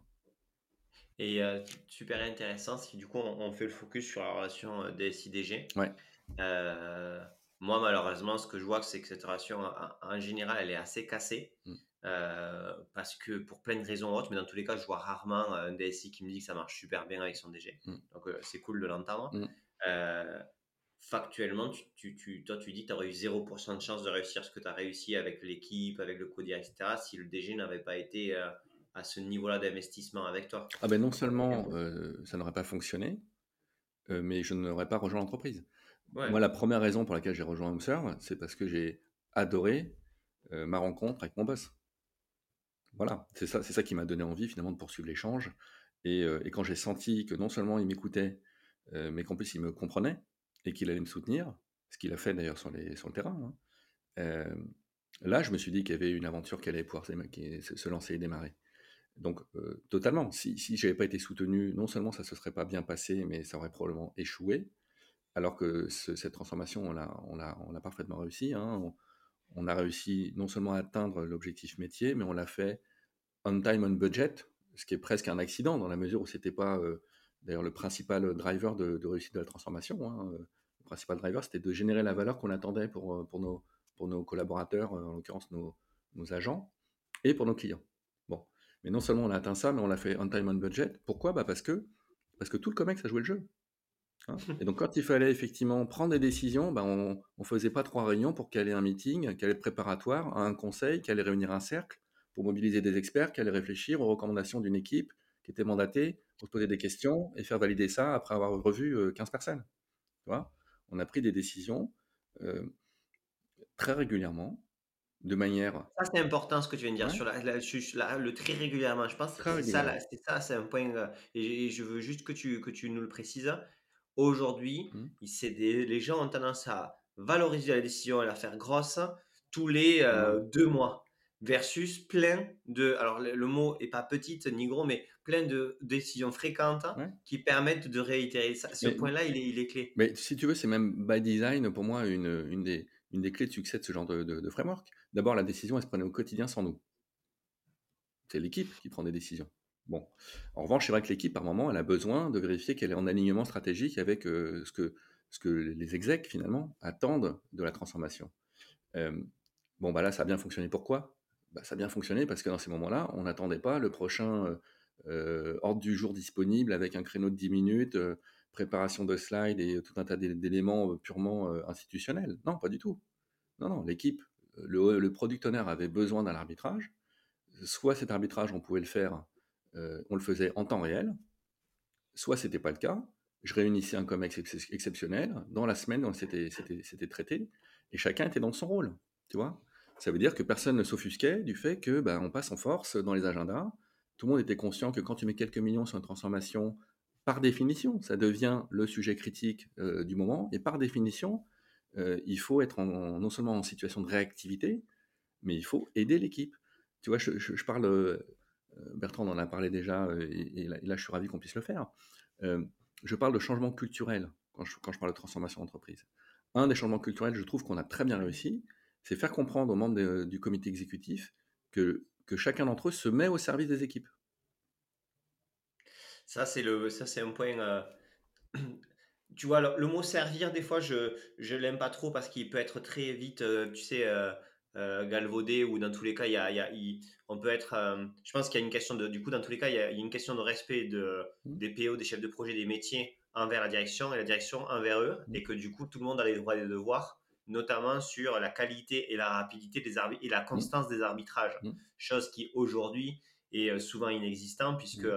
Et euh, super intéressant, c'est que du coup, on, fait le focus sur la relation euh, DSI-DG. Ouais. Euh, moi, malheureusement, ce que je vois, c'est que cette relation, en, général, elle est assez cassée. Mm. parce que pour plein de raisons autres, mais dans tous les cas, je vois rarement un DSI qui me dit que ça marche super bien avec son DG. Mm. Donc, c'est cool de l'entendre. Mm. factuellement, tu, tu, toi, tu dis que tu aurais eu 0% de chance de réussir ce que tu as réussi avec l'équipe, avec le codir, etc., si le DG n'avait pas été à ce niveau-là d'investissement avec toi Ah ben non seulement euh, ça n'aurait pas fonctionné, euh, mais je n'aurais pas rejoint l'entreprise. Moi, la première raison pour laquelle j'ai rejoint HomeServe, c'est parce que j'ai adoré euh, ma rencontre avec mon boss. Voilà, c'est ça, c'est ça qui m'a donné envie finalement de poursuivre l'échange. Et, et quand j'ai senti que non seulement il m'écoutait, mais qu'en plus il me comprenait et qu'il allait me soutenir, ce qu'il a fait d'ailleurs sur, les, sur le terrain, hein, là je me suis dit qu'il y avait une aventure qui allait pouvoir se lancer et démarrer. Donc, totalement. Si, si je n'avais pas été soutenu, non seulement ça ne se serait pas bien passé, mais ça aurait probablement échoué. Alors que cette transformation, on l'a, on on parfaitement réussi. Hein. On, a réussi non seulement à atteindre l'objectif métier, mais on l'a fait on time, on budget, ce qui est presque un accident dans la mesure où c'était pas, d'ailleurs, le principal driver de, réussite de la transformation. Hein. Le principal driver, c'était de générer la valeur qu'on attendait pour, nos, collaborateurs, en l'occurrence nos agents, et pour nos clients. Mais non seulement on a atteint ça, mais on l'a fait on time on budget. Pourquoi? Bah parce, que, parce que tout le COMEX a joué le jeu. Hein? et donc quand il fallait effectivement prendre des décisions, bah on ne faisait pas trois réunions pour caler un meeting, caler le préparatoire, un conseil, caler réunir un cercle, pour mobiliser des experts, caler réfléchir aux recommandations d'une équipe qui était mandatée pour se poser des questions et faire valider ça après avoir revu 15 euh, personnes. Tu vois? On a pris des décisions euh, très régulièrement de manière. Ça, c'est important ce que tu viens de dire sur la, le très régulièrement. Je pense que c'est ça, c'est un point. Euh, et, je veux juste que tu, que tu nous le précises. Aujourd'hui, mmh. les gens ont tendance à valoriser la décision et la faire grosse tous les euh, deux mois versus plein de. Alors, le, mot est pas petite ni gros, mais plein de décisions fréquentes qui permettent de réitérer ça. Ce point-là, il est, il est clé. Mais si tu veux, c'est même by design pour moi une, une, des, une des clés de succès de ce genre de, framework. D'abord, la décision, elle se prenait au quotidien sans nous. C'est l'équipe qui prend des décisions. Bon. En revanche, c'est vrai que l'équipe, par moment, elle a besoin de vérifier qu'elle est en alignement stratégique avec euh, ce, que, ce que les execs, finalement, attendent de la transformation. Euh, bon, bah là, ça a bien fonctionné. Pourquoi? Bah, Ça a bien fonctionné parce que dans ces moments-là, on n'attendait pas le prochain euh, ordre du jour disponible avec un créneau de 10 minutes, préparation de slides et tout un tas d'éléments purement institutionnels. Non, pas du tout. Non, non, l'équipe, le, product owner avait besoin d'un arbitrage. Soit cet arbitrage, on pouvait le faire, on le faisait en temps réel, soit c'était pas le cas. Je réunissais un COMEX exceptionnel dans la semaine c'était traité, et chacun était dans son rôle. Tu vois Ça veut dire que personne ne s'offusquait du fait que ben, on passe en force dans les agendas. Tout le monde était conscient que quand tu mets quelques millions sur une transformation, par définition, ça devient le sujet critique euh, du moment, et par définition, euh, il faut être non seulement en situation de réactivité, mais il faut aider l'équipe. Tu vois, je, parle, euh, Bertrand en a parlé déjà, et, là, je suis ravi qu'on puisse le faire. je parle de changement culturel quand je, parle de transformation d'entreprise. Un des changements culturels, je trouve qu'on a très bien réussi, c'est faire comprendre aux membres du comité exécutif que chacun d'entre eux se met au service des équipes. Ça, c'est un point tu vois, le, mot servir, des fois, je ne l'aime pas trop parce qu'il peut être très vite, euh, tu sais, euh, euh, galvaudé ou dans tous les cas, il y a, y a on peut être. je pense qu'il y a une question de. Du coup, dans tous les cas, il y a, une question de respect de, mmh. des PO, des chefs de projet, des métiers envers la direction et la direction envers eux. Mmh. Et que du coup, tout le monde a les droits et les devoirs, notamment sur la qualité et la rapidité des et la mmh. constance des arbitrages. Chose qui aujourd'hui est souvent inexistant puisque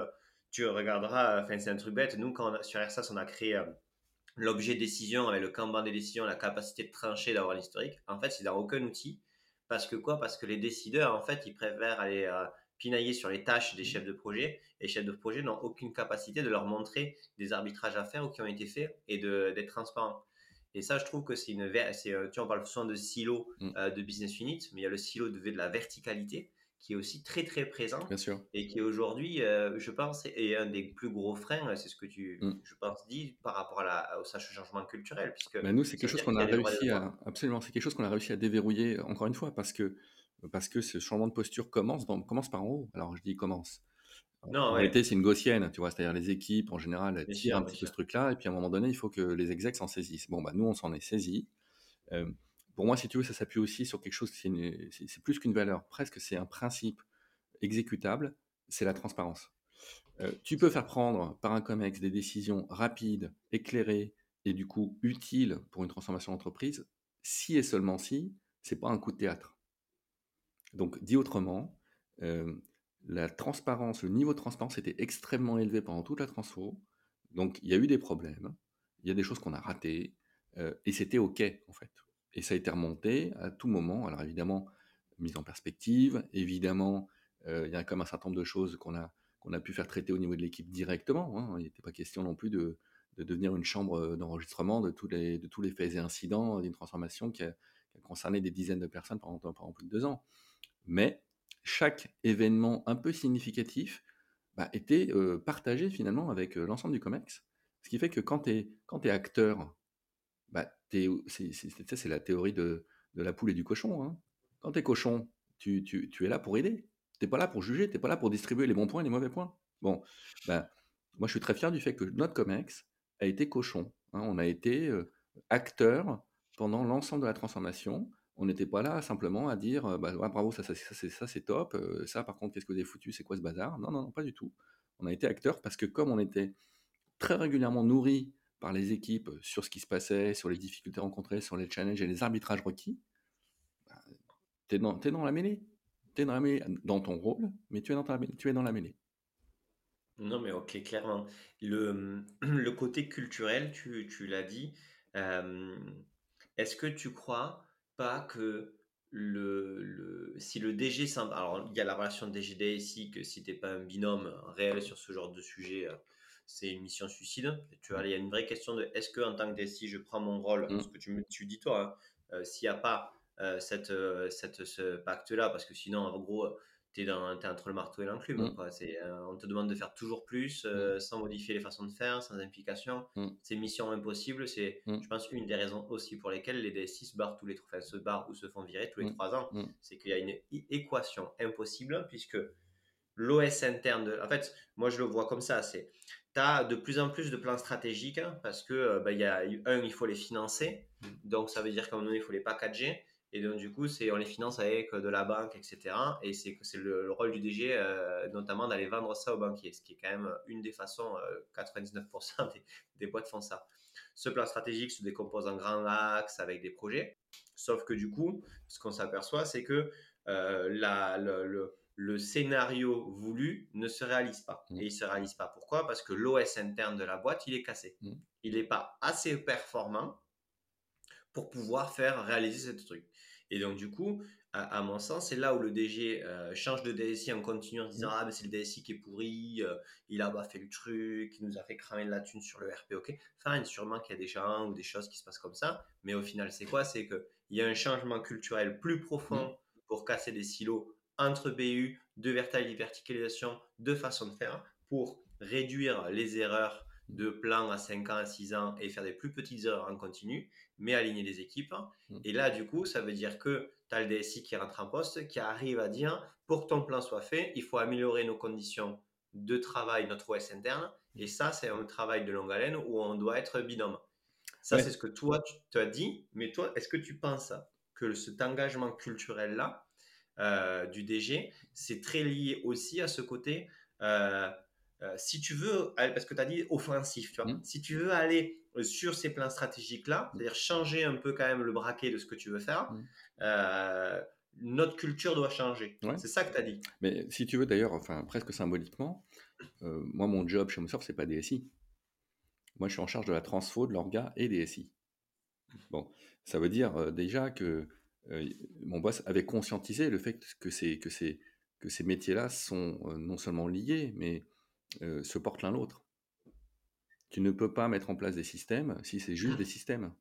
tu regarderas, enfin, c'est un truc bête. Nous, quand sur RSAS, on a créé l'objet décision avec le Kanban des décisions, la capacité de trancher, d'avoir l'historique, en fait, c'est dans aucun outil. Parce que quoi? Parce que les décideurs, en fait, ils préfèrent aller euh, pinailler sur les tâches des chefs de projet. Et les chefs de projet n'ont aucune capacité de leur montrer des arbitrages à faire ou qui ont été faits et d'être transparents. Et ça, je trouve que c'est une. Euh, tu vois, on parle souvent de silo mm. euh, de business unit, mais il y a le silo de, de la verticalité qui est aussi très très présent Bien sûr. et qui aujourd'hui, euh, je pense, est un des plus gros freins. C'est ce que tu, mm. je pense, dis par rapport à la, au changement culturel, puisque. Ben, nous, c'est quelque chose qu'on a, réussi à absolument, c'est quelque chose qu'on a réussi à déverrouiller encore une fois parce que parce que ce changement de posture commence commence par en haut. Alors je dis commence. Non, en réalité, c'est une gaussienne, tu vois, c'est-à-dire les équipes en général tirent un petit peu ce truc-là, et puis à un moment donné, il faut que les execs s'en saisissent. Bon, bah nous, on s'en est saisi. Euh, pour moi, si tu veux, ça s'appuie aussi sur quelque chose, c'est plus qu'une valeur, presque c'est un principe exécutable, c'est la transparence. Euh, tu peux faire prendre par un COMEX des décisions rapides, éclairées et du coup utiles pour une transformation d'entreprise, si et seulement si, c'est pas un coup de théâtre. Donc, dit autrement, euh, la transparence, le niveau de transparence était extrêmement élevé pendant toute la transfo. Donc, il y a eu des problèmes, il y a des choses qu'on a ratées, et c'était OK, en fait. Et ça a été remonté à tout moment. Alors évidemment, mise en perspective, évidemment, il y a comme un certain nombre de choses qu'on a, qu'on a pu faire traiter au niveau de l'équipe directement. Hein. Il n'était pas question non plus de, de, devenir une chambre d'enregistrement de, tous les, de tous les faits et incidents d'une transformation qui a, concerné des dizaines de personnes pendant, pendant plus de deux ans. Mais chaque événement un peu significatif bah, était partagé finalement avec l'ensemble du COMEX. Ce qui fait que quand tu es, quand es acteur, bah, c'est la théorie de, de, la poule et du cochon. Hein. Quand tu es cochon, tu, tu, tu, es là pour aider. Tu pas là pour juger, tu pas là pour distribuer les bons points et les mauvais points. Bon, bah, moi je suis très fier du fait que notre COMEX a été cochon. Hein. On a été acteur pendant l'ensemble de la transformation. On n'était pas là simplement à dire bah, bravo, ça, ça, ça c'est top, ça par contre, qu'est-ce que vous avez foutu, c'est quoi ce bazar? Non, non, non, pas du tout. On a été acteur parce que comme on était très régulièrement nourri par les équipes sur ce qui se passait, sur les difficultés rencontrées, sur les challenges et les arbitrages requis, bah, tu es, dans la mêlée. Tu es dans la mêlée dans ton rôle, mais tu es dans, tu es dans la mêlée. Non, mais ok, clairement. Le, le côté culturel, tu, tu l'as dit. Est-ce que tu crois pas que le, le, si le DG, alors il y a la relation DG-DSI, que si tu n'es pas un binôme réel sur ce genre de sujet, c'est une mission suicide. Tu vois, il y a une vraie question de est-ce que en tant que DSI, je prends mon rôle, mmh. ce que tu, me, tu dis toi, hein, s'il n'y a pas cette, cette, ce pacte-là, parce que sinon, en gros, tu es, entre le marteau et l'enclume. Mmh. Euh, on te demande de faire toujours plus, euh, mmh. sans modifier les façons de faire, sans implication. Mmh. C'est mission impossible. C'est, je pense, une des raisons aussi pour lesquelles les DSI se barrent, tous les, enfin, se barrent ou se font virer tous les trois ans. C'est qu'il y a une équation impossible, puisque l'OS interne, en fait, moi je le vois comme ça, c'est tu as de plus en plus de plans stratégiques parce que, bah, il y a, un, il faut les financer, donc ça veut dire qu'à un moment donné, il faut les packager. Et donc, du coup, c'est, on les finance avec de la banque, etc. Et c'est, c'est le, rôle du DG, euh, notamment d'aller vendre ça aux banquiers, ce qui est quand même une des façons, 99% euh, des, des, boîtes font ça. Ce plan stratégique se décompose en grands axes avec des projets. Sauf que du coup, ce qu'on s'aperçoit, c'est que euh, la, le, le, scénario voulu ne se réalise pas. Mmh. Et il ne se réalise pas. Pourquoi? Parce que l'OS interne de la boîte, il est cassé. Mmh. Il n'est pas assez performant pour pouvoir faire réaliser ce truc. Et donc, du coup, à, mon sens, c'est là où le DG euh, change de DSI en continuant en disant mmh. Ah, mais c'est le DSI qui est pourri, euh, il a fait le truc, il nous a fait cramer de la thune sur le RP, ok. Fine, sûrement qu'il y a des gens ou des choses qui se passent comme ça, mais au final, c'est quoi? C'est qu'il y a un changement culturel plus profond pour casser des silos entre BU, de verticalisation, de façon de faire, pour réduire les erreurs de plan à 5 ans, à 6 ans et faire des plus petites erreurs en continu, mais aligner les équipes. Mmh. Et là, du coup, ça veut dire que tu as le DSI qui rentre en poste, qui arrive à dire, pour que ton plan soit fait, il faut améliorer nos conditions de travail, notre OS interne. Et ça, c'est un travail de longue haleine où on doit être binôme. Ça, c'est ce que toi, tu as dit. Mais toi, est-ce que tu penses que cet engagement culturel-là du DG, c'est très lié aussi à ce côté euh, euh, si tu veux, parce que tu as dit offensif, tu vois, mmh. si tu veux aller euh, sur ces plans stratégiques-là, mmh. c'est-à-dire changer un peu quand même le braquet de ce que tu veux faire, mmh. euh, notre culture doit changer. C'est ça que tu as dit. Mais si tu veux d'ailleurs, enfin presque symboliquement, moi mon job chez Microsoft, c'est pas DSI. Moi je suis en charge de la transfo de l'orga et DSI. Bon, ça veut dire déjà que mon boss avait conscientisé le fait que ces, que ces, que ces métiers-là sont non seulement liés, mais euh, se portent l'un l'autre. Tu ne peux pas mettre en place des systèmes si c'est juste des systèmes.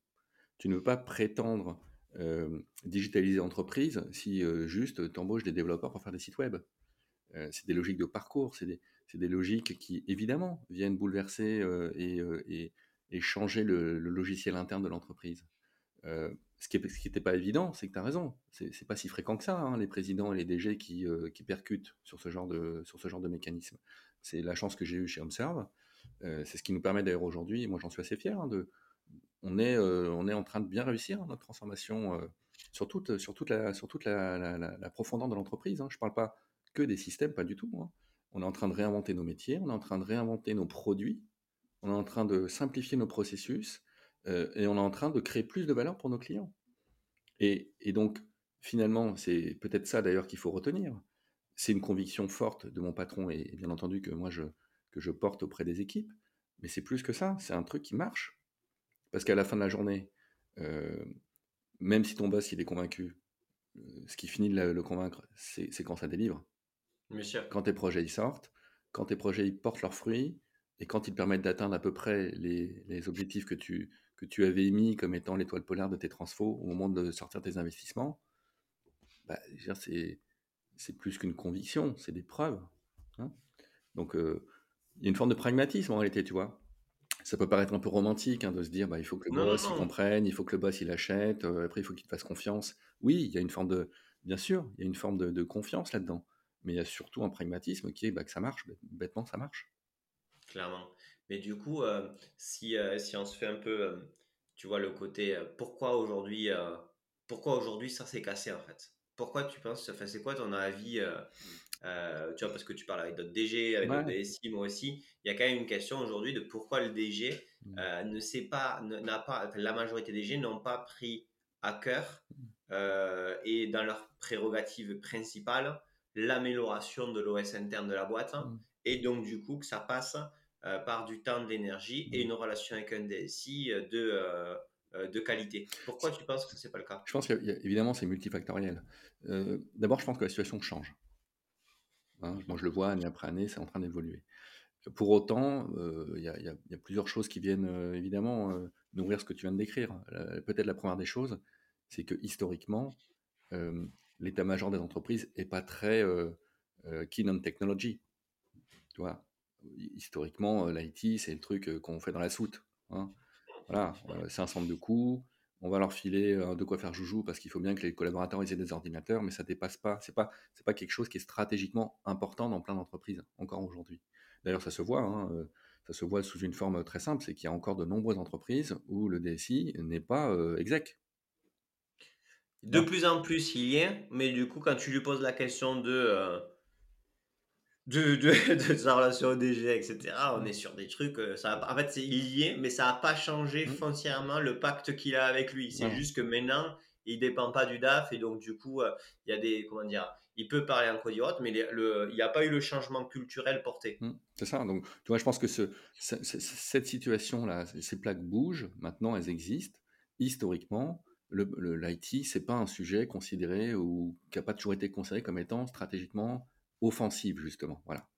Tu ne peux pas prétendre euh, digitaliser l'entreprise si euh, juste tu embauches des développeurs pour faire des sites web. c'est des logiques de parcours, c'est des, logiques qui évidemment viennent bouleverser et, changer le, logiciel interne de l'entreprise. Ce qui n'était pas évident, c'est que tu as raison. C'est pas si fréquent que ça, hein, les présidents et les DG qui, qui percutent sur ce genre de, sur ce genre de mécanisme. C'est la chance que j'ai eue chez Observe. Euh, c'est ce qui nous permet d'ailleurs aujourd'hui, moi j'en suis assez fier, hein, on, est, euh, on est en train de bien réussir notre transformation euh, sur toute, sur toute, la, sur toute la, profondeur de l'entreprise. Hein. Je ne parle pas que des systèmes, pas du tout. On est en train de réinventer nos métiers, on est en train de réinventer nos produits, on est en train de simplifier nos processus et on est en train de créer plus de valeur pour nos clients. Et, et donc, finalement, c'est peut-être ça d'ailleurs qu'il faut retenir c'est une conviction forte de mon patron et, bien entendu que moi je, que je porte auprès des équipes, mais c'est plus que ça, c'est un truc qui marche. Parce qu'à la fin de la journée, même si ton boss il est convaincu, ce qui finit de le, convaincre, c'est quand ça délivre. Quand tes projets ils sortent, quand tes projets ils portent leurs fruits, et quand ils permettent d'atteindre à peu près les, objectifs que tu, que tu avais émis comme étant l'étoile polaire de tes transfos au moment de sortir tes investissements, bah, c'est plus qu'une conviction, c'est des preuves. Hein. Donc, il y a une forme de pragmatisme en réalité, tu vois. Ça peut paraître un peu romantique hein, de se dire, bah, il faut que le boss il comprenne, il faut que le boss il achète, après il faut qu'il te fasse confiance. Oui, il y a une forme de, bien sûr, il y a une forme de, confiance là-dedans, mais il y a surtout un pragmatisme qui est bah, que ça marche, bêtement ça marche. Clairement. Mais du coup, si, si on se fait un peu, tu vois, le côté, pourquoi aujourd'hui, pourquoi aujourd'hui ça s'est cassé en fait? Pourquoi tu penses, enfin, c'est quoi ton avis euh, tu vois, parce que tu parles avec d'autres DG, avec d'autres DSI, moi aussi. Il y a quand même une question aujourd'hui de pourquoi le DG mmh. euh, ne sait pas, n'a pas, la majorité des DG n'ont pas pris à cœur mmh. euh, et dans leur prérogative principale l'amélioration de l'OS interne de la boîte mmh. et donc du coup que ça passe par du temps, de l'énergie et une relation avec un DSI de de qualité. Pourquoi tu penses que ce n'est pas le cas? Je pense qu'évidemment, c'est multifactoriel. D'abord, je pense que la situation change. Hein, moi, je le vois année après année, c'est en train d'évoluer. Pour autant, il y, a plusieurs choses qui viennent évidemment nourrir ce que tu viens de décrire. Peut-être la première des choses, c'est que historiquement, l'état-major des entreprises n'est pas très keen on technology. Tu vois, historiquement, l'IT, c'est le truc qu'on fait dans la soute. Hein. Voilà, c'est un centre de coûts on va leur filer de quoi faire joujou parce qu'il faut bien que les collaborateurs aient des ordinateurs, mais ça dépasse pas. C'est pas c'est pas quelque chose qui est stratégiquement important dans plein d'entreprises encore aujourd'hui. D'ailleurs, ça se voit. Hein, ça se voit sous une forme très simple, c'est qu'il y a encore de nombreuses entreprises où le DSI n'est pas exec. De plus en plus, il y est, mais du coup, quand tu lui poses la question de de, de, de, sa relation au DG, etc. On est sur des trucs. Euh, ça en fait, c'est lié, mais ça n'a pas changé mmh. foncièrement le pacte qu'il a avec lui. C'est juste que maintenant, il dépend pas du DAF et donc du coup, euh, il y a des comment dire. Il peut parler en codirote, mais le, il n'y a pas eu le changement culturel porté. Mmh. c'est ça. Donc, tu vois, je pense que ce, cette situation-là, ces plaques bougent. Maintenant, elles existent. Historiquement, l'IT, le, ce c'est pas un sujet considéré ou qui n'a pas toujours été considéré comme étant stratégiquement offensive, justement. Voilà.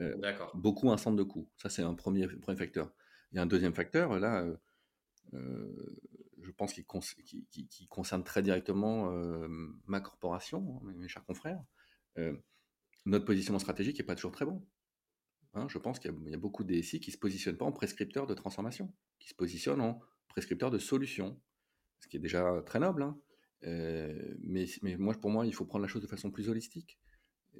Euh, beaucoup un centre de coût. Ça, c'est un premier, premier facteur. Il y a un deuxième facteur, là, euh, euh, je pense qu'il qui, concerne très directement ma corporation, hein, mes, chers confrères. notre positionnement stratégique n'est pas toujours très bon. Hein. je pense qu'il y, a beaucoup de DSI qui ne se positionnent pas en prescripteur de transformation, qui se positionnent en prescripteur de solution, ce qui est déjà très noble. Hein. mais, mais moi, pour moi, il faut prendre la chose de façon plus holistique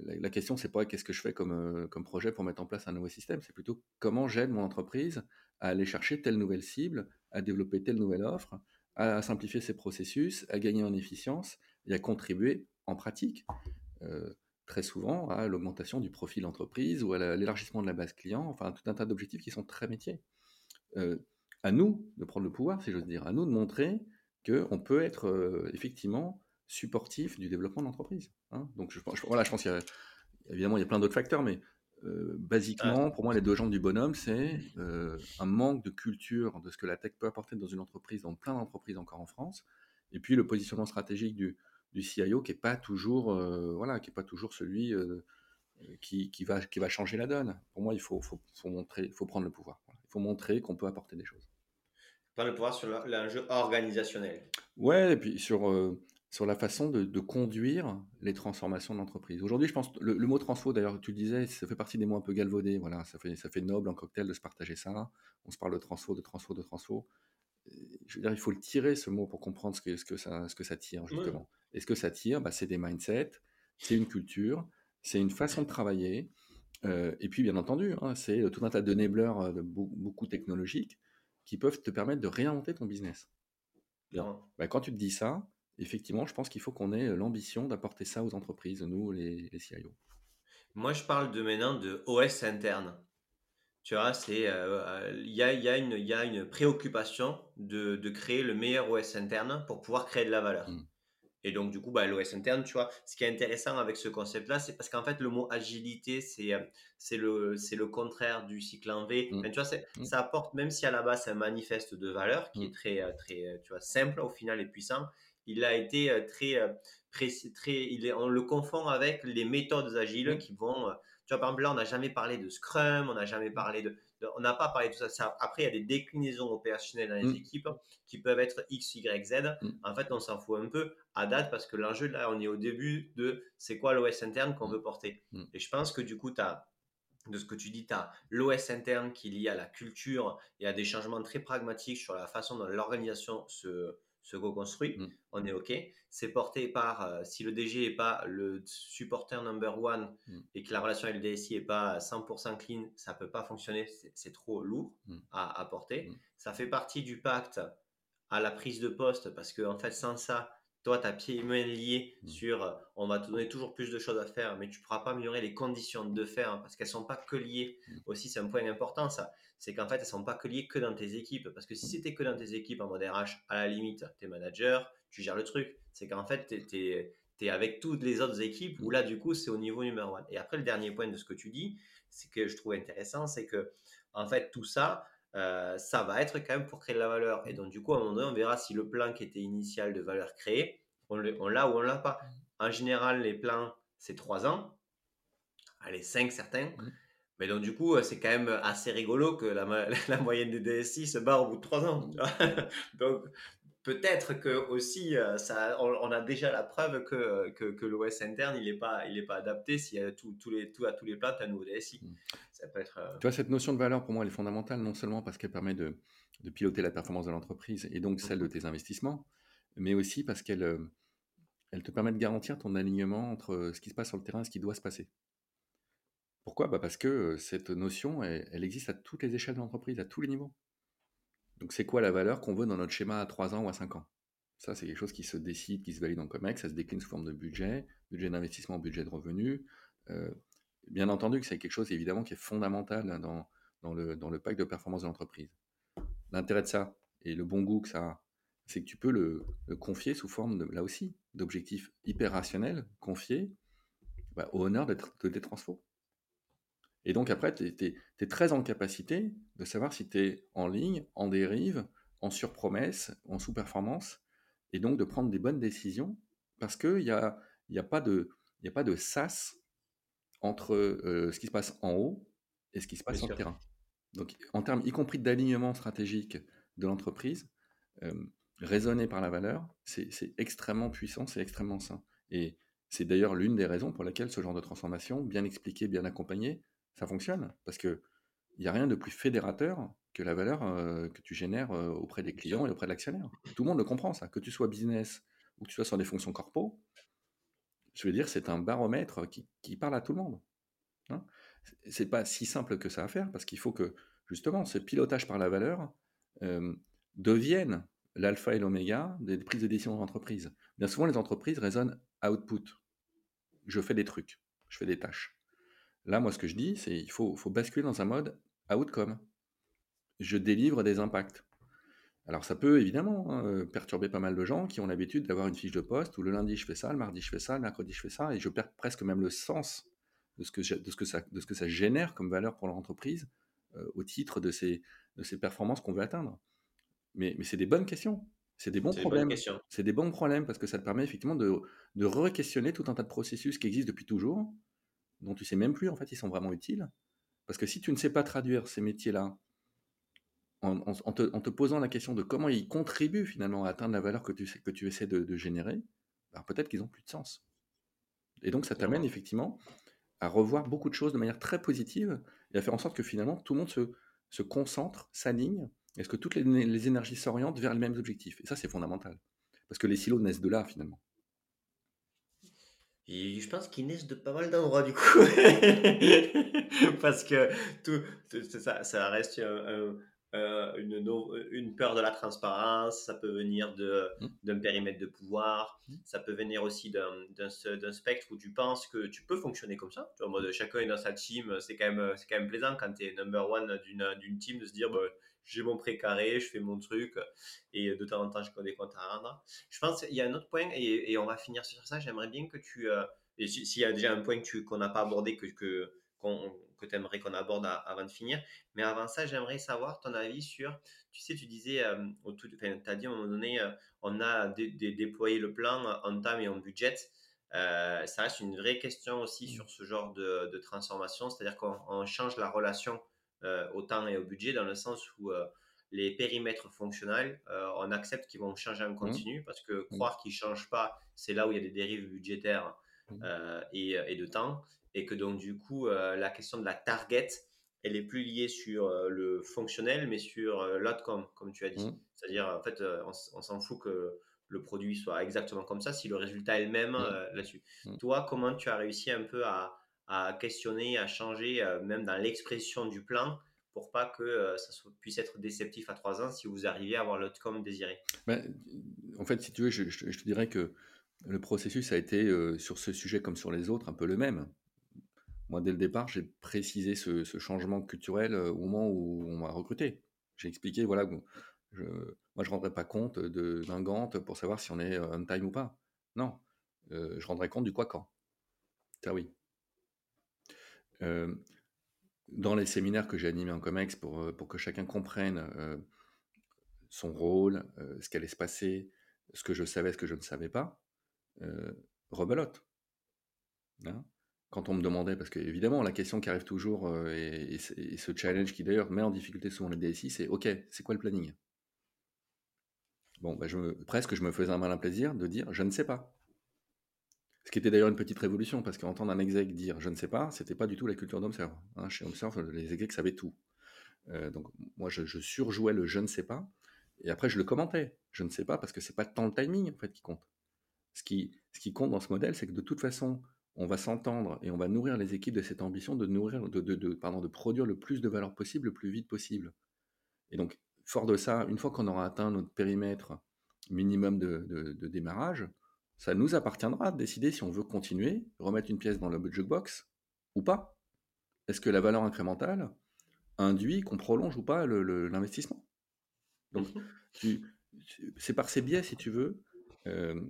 la, question, c'est pas qu'est-ce que je fais comme, euh, comme projet pour mettre en place un nouveau système, c'est plutôt comment j'aide mon entreprise à aller chercher telle nouvelle cible, à développer telle nouvelle offre, à simplifier ses processus, à gagner en efficience et à contribuer en pratique euh, très souvent à l'augmentation du profil d'entreprise ou à l'élargissement de la base client, enfin tout un tas d'objectifs qui sont très métiers. Euh, à nous de prendre le pouvoir, si j'ose dire, à nous de montrer qu'on peut être effectivement supportif du développement de l'entreprise. Hein. Donc, je, voilà, je pense qu'il y a, évidemment, il y a plein d'autres facteurs, mais euh, basiquement, pour moi, les deux jambes du bonhomme, c'est euh, un manque de culture de ce que la tech peut apporter dans une entreprise, dans plein d'entreprises encore en France, et puis le positionnement stratégique du, du CIO qui n'est pas toujours, euh, voilà, qui est pas toujours celui qui, qui, va, qui va changer la donne. Pour moi, il faut, faut, faut montrer, faut prendre le pouvoir. Il faut montrer qu'on peut apporter des choses. Prendre le pouvoir sur l'enjeu organisationnel. Ouais, et puis sur sur la façon de, conduire les transformations d'entreprise. Aujourd'hui, je pense, le, le mot transfo, d'ailleurs, tu le disais, ça fait partie des mots un peu galvaudés. Voilà, ça fait, ça fait noble en cocktail de se partager ça. On se parle de transfo, de transfo, de transfo. Je veux dire, il faut le tirer, ce mot, pour comprendre ce que, ce que, ça, ce que ça tire, justement. Et ce que ça tire, bah, c'est des mindsets, c'est une culture, c'est une façon de travailler. Euh, et puis, bien entendu, hein, c'est tout un tas de enablers euh, de beaucoup technologiques qui peuvent te permettre de réinventer ton business. Bah, quand tu te dis ça, effectivement, je pense qu'il faut qu'on ait l'ambition d'apporter ça aux entreprises, nous, les, les CIO. Moi, je parle de maintenant de OS interne. Tu vois, c'est il y, a, y, a y, a, une préoccupation de, de, créer le meilleur OS interne pour pouvoir créer de la valeur. Mmh. Et donc, du coup, bah, l'OS interne, tu vois, ce qui est intéressant avec ce concept-là, c'est parce qu'en fait, le mot agilité, c'est euh, c'est le, c'est le contraire du cycle en V. Mm. tu vois, c'est- Mm. ça apporte, même si à la base, c'est un manifeste de valeur qui Mm. est très, euh, très euh, tu vois, simple au final et puissant, il a été euh, très, euh, précis, très, il est, on le confond avec les méthodes agiles qui vont, euh, tu vois, par exemple, là, on n'a jamais parlé de Scrum, on n'a jamais parlé de, de- on n'a pas parlé de tout ça. Ça- Après, il y a des déclinaisons opérationnelles dans les Mm. équipes qui peuvent être X, Y, Z. Mm. En fait, on s'en fout un peu à date parce que l'enjeu, là, on est au début de c'est quoi l'OS interne qu'on veut porter. Mm. Et je pense que du coup, tu as de ce que tu dis, tu as l'OS interne qui est lié à la culture et à des changements très pragmatiques sur la façon dont l'organisation se, se co-construit. Mm. On est OK. C'est porté par, euh, si le DG n'est pas le supporter number one Mm. et que la relation avec le DSI n'est pas 100% clean, ça ne peut pas fonctionner. C'est- trop lourd Mm. à, à porter. Ça fait partie du pacte à la prise de poste parce que, en fait, sans ça, toi, tu as pieds et mains liés Mm. sur euh, on va te donner toujours plus de choses à faire, mais tu ne pourras pas améliorer les conditions de faire hein, parce qu'elles ne sont pas que liées. Mm. Aussi, c'est un point important, ça. C'est qu'en fait, elles ne sont pas que liées que dans tes équipes. Parce que si c'était que dans tes équipes en mode RH, à la limite, tu es manager, tu gères le truc. C'est qu'en fait, tu es, avec toutes les autres équipes où là, du coup, c'est au niveau numéro one. Et après, le dernier point de ce que tu dis, c'est que je trouve intéressant, c'est que en fait, tout ça, euh, ça va être quand même pour créer de la valeur. Et donc, du coup, à un moment donné, on verra si le plan qui était initial de valeur créée, on l'a ou on l'a pas. En général, les plans, c'est 3 ans. Allez, 5 certains. Mhm. Mais donc, du coup, c'est quand même assez rigolo que la, la moyenne des DSI se barre au bout de 3 ans. donc, peut-être que aussi, euh, ça, on, a déjà la preuve que, que, que l'OS interne, il n'est pas, il est pas adapté s'il y a tout, tous les, tout, à tous les plans, tu as un nouveau DSI. Mhm. Ça peut être. euh, Tu vois, cette notion de valeur, pour moi, elle est fondamentale, non seulement parce qu'elle permet de, de piloter la performance de l'entreprise et donc celle de tes investissements, mais aussi parce qu'elle euh, elle te permet de garantir ton alignement entre euh, ce qui se passe sur le terrain et ce qui doit se passer. Pourquoi? Bah Parce que euh, cette notion, elle, elle existe à toutes les échelles de l'entreprise, à tous les niveaux. Donc, c'est quoi la valeur qu'on veut dans notre schéma à 3 ans ou à 5 ans? Ça, c'est quelque chose qui se décide, qui se valide en COMEX, ça se décline sous forme de budget, budget d'investissement, budget de revenus. Euh, bien entendu que c'est quelque chose, évidemment, qui est fondamental dans, le, pacte de performance de l'entreprise. L'intérêt de ça, et le bon goût que ça a, c'est que tu peux le, le confier sous forme, de, là aussi, d'objectifs hyper rationnels, confiés bah, au honneur de, de tes transfos. Et donc après, tu es, très en capacité de savoir si tu es en ligne, en dérive, en surpromesse, en sous-performance, et donc de prendre des bonnes décisions, parce qu'il n'y a, y a, pas de, sas entre euh, ce qui se passe en haut et ce qui se passe sur le terrain. Donc en termes, y compris d'alignement stratégique de l'entreprise, euh, raisonné par la valeur, c'est extrêmement puissant, c'est extrêmement sain. Et c'est d'ailleurs l'une des raisons pour laquelle ce genre de transformation, bien expliqué, bien accompagné, ça fonctionne. Parce qu'il n'y a rien de plus fédérateur que la valeur euh, que tu génères euh, auprès des clients et auprès de l'actionnaire. Tout le monde le comprend, ça. Que tu sois business ou que tu sois sur des fonctions corpo, je veux dire, c'est un baromètre qui, qui parle à tout le monde. Hein c'est pas si simple que ça à faire, parce qu'il faut que, justement, ce pilotage par la valeur euh, devienne l'alpha et l'oméga des prises de décision d'entreprise. Bien souvent, les entreprises raisonnent output. Je fais des trucs, je fais des tâches. Là, moi, ce que je dis, c'est il faut, faut basculer dans un mode outcome. Je délivre des impacts. Alors, ça peut évidemment hein, perturber pas mal de gens qui ont l'habitude d'avoir une fiche de poste où le lundi je fais ça, le mardi je fais ça, le mercredi je fais ça, et je perds presque même le sens de ce que, de ce que, ça, de ce que ça génère comme valeur pour leur entreprise euh, au titre de ces, de ces performances qu'on veut atteindre. Mais, mais c'est des bonnes questions. C'est des bons problèmes. C'est des bons problèmes parce que ça te permet effectivement de, de re-questionner tout un tas de processus qui existent depuis toujours, dont tu sais même plus en fait ils sont vraiment utiles. Parce que si tu ne sais pas traduire ces métiers-là en, en, en, te, en, te, posant la question de comment ils contribuent finalement à atteindre la valeur que tu, que tu essaies de, de générer, ben peut-être qu'ils n'ont plus de sens. Et donc ça t'amène effectivement à revoir beaucoup de choses de manière très positive et à faire en sorte que finalement tout le monde se, se concentre, s'aligne, est ce que toutes les, les énergies s'orientent vers les mêmes objectifs. Et ça, c'est fondamental. Parce que les silos naissent de là, finalement. Et je pense qu'ils naissent de pas mal d'endroits, du coup. Parce que tout, tout ça, ça, reste un, un, euh, une, une, peur de la transparence, ça peut venir mmh. d'un périmètre de pouvoir, mmh. ça peut venir aussi d'un spectre où tu penses que tu peux fonctionner comme ça. en mode, chacun est dans sa team, c'est quand, même, quand même plaisant quand tu es number one d'une team de se dire bah, j'ai mon précaré, je fais mon truc et de temps en temps je connais des comptes à rendre. Je pense qu'il y a un autre point et, on va finir sur ça. J'aimerais bien que tu. Euh, s'il y a déjà un point qu'on n'a pas abordé, que, que, que tu aimerais qu'on aborde avant de finir. Mais avant ça, j'aimerais savoir ton avis sur, tu sais, tu disais, euh, au tout, tu as dit à un moment donné, euh, on a déployé le plan en temps et en budget. Ça reste une vraie question aussi mmh. sur ce genre de, de transformation, c'est-à-dire qu'on change la relation au temps et au budget dans le sens où les périmètres fonctionnels, on accepte qu'ils vont changer en mmh. continu parce que mmh. croire qu'ils ne changent pas, c'est là où il y a des dérives budgétaires et, et, de temps et que donc du coup euh, la question de la target elle est plus liée sur euh, le fonctionnel mais sur euh, l'outcome comme tu as dit mmh. c'est-à-dire en fait on, s'en fout que le produit soit exactement comme ça si le résultat est le même mmh. là-dessus mmh. toi comment tu as réussi un peu à, questionner à changer même dans l'expression du plan pour pas que ça puisse être déceptif à trois ans si vous arrivez à avoir l'outcome désiré ben, En fait, si tu veux, je, te dirais que le processus a été sur ce sujet comme sur les autres un peu le même. Moi, dès le départ, j'ai précisé ce, changement culturel euh, au moment où on m'a recruté. J'ai expliqué, voilà, moi, je ne rendrai pas compte d'un Gantt pour savoir si on est on time ou pas. Non, euh, je rendrai compte du quoi quand. Ça, oui. Euh, dans les séminaires que j'ai animés en COMEX pour, pour que chacun comprenne son rôle, ce qui allait se passer, ce que je savais, ce que je ne savais pas, rebelote. Hein quand on me demandait, parce qu'évidemment, la question qui arrive toujours, euh, et, ce challenge qui d'ailleurs met en difficulté souvent les DSI, c'est OK, c'est quoi le planning? Bon, je presque je me faisais un malin plaisir de dire je ne sais pas. Ce qui était d'ailleurs une petite révolution, parce qu'entendre un exec dire je ne sais pas, c'était pas du tout la culture d'Observe. Hein. Chez Observe, les execs savaient tout. Euh, donc moi, je, surjouais le je ne sais pas, et après je le commentais. Je ne sais pas, parce que c'est pas tant le timing en fait qui compte. Ce qui, compte dans ce modèle, c'est que de toute façon, on va s'entendre et on va nourrir les équipes de cette ambition de produire le plus de valeur possible le plus vite possible. Et donc, fort de ça, une fois qu'on aura atteint notre périmètre minimum de, démarrage, ça nous appartiendra de décider si on veut continuer, remettre une pièce dans le jukebox ou pas. Est-ce que la valeur incrémentale induit qu'on prolonge ou pas l'investissement? Donc, mmh c'est par ces biais, si tu veux, euh,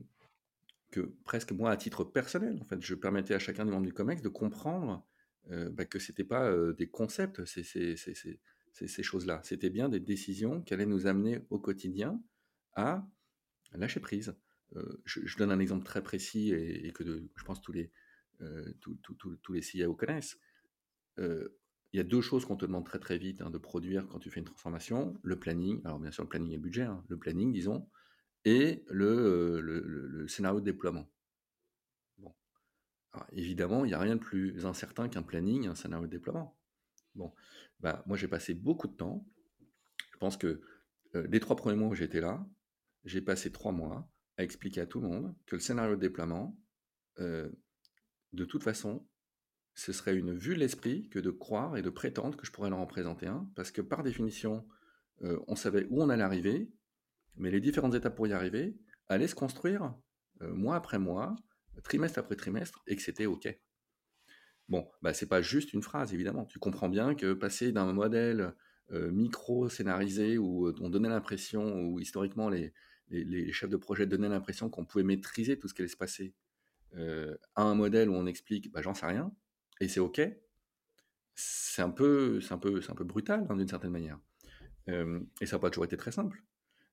que presque moi, à titre personnel, en fait, je permettais à chacun des membres du COMEX de comprendre euh, bah, que ce n'était pas euh, des concepts, ces, ces, choses-là. C'était bien des décisions qui allaient nous amener au quotidien à lâcher prise. Euh, je, donne un exemple très précis et, que je pense tous les, tous les CIO connaissent. Il y a deux choses qu'on te demande très très vite hein, de produire quand tu fais une transformation. Le planning, alors bien sûr le planning et le budget, hein. le planning disons, et le, le, scénario de déploiement. Bon. évidemment, il n'y a rien de plus incertain qu'un planning, un scénario de déploiement. Bon, bah, moi j'ai passé beaucoup de temps. Je pense que les trois premiers mois où j'étais là, j'ai passé trois mois expliquer à tout le monde que le scénario de déploiement, de toute façon, ce serait une vue de l'esprit que de croire et de prétendre que je pourrais leur en présenter un, parce que par définition, on savait où on allait arriver, mais les différentes étapes pour y arriver allaient se construire euh, mois après mois, trimestre après trimestre, et que c'était OK. Bon, bah, c'est pas juste une phrase, évidemment. Tu comprends bien que passer d'un modèle euh, micro-scénarisé où euh, on donnait l'impression, où historiquement les, les, chefs de projet donnaient l'impression qu'on pouvait maîtriser tout ce qui allait se passer, à un modèle où on explique, bah, j'en sais rien, et c'est OK, c'est un, peu, un, peu, un peu brutal hein, d'une certaine manière. et ça n'a pas toujours été très simple.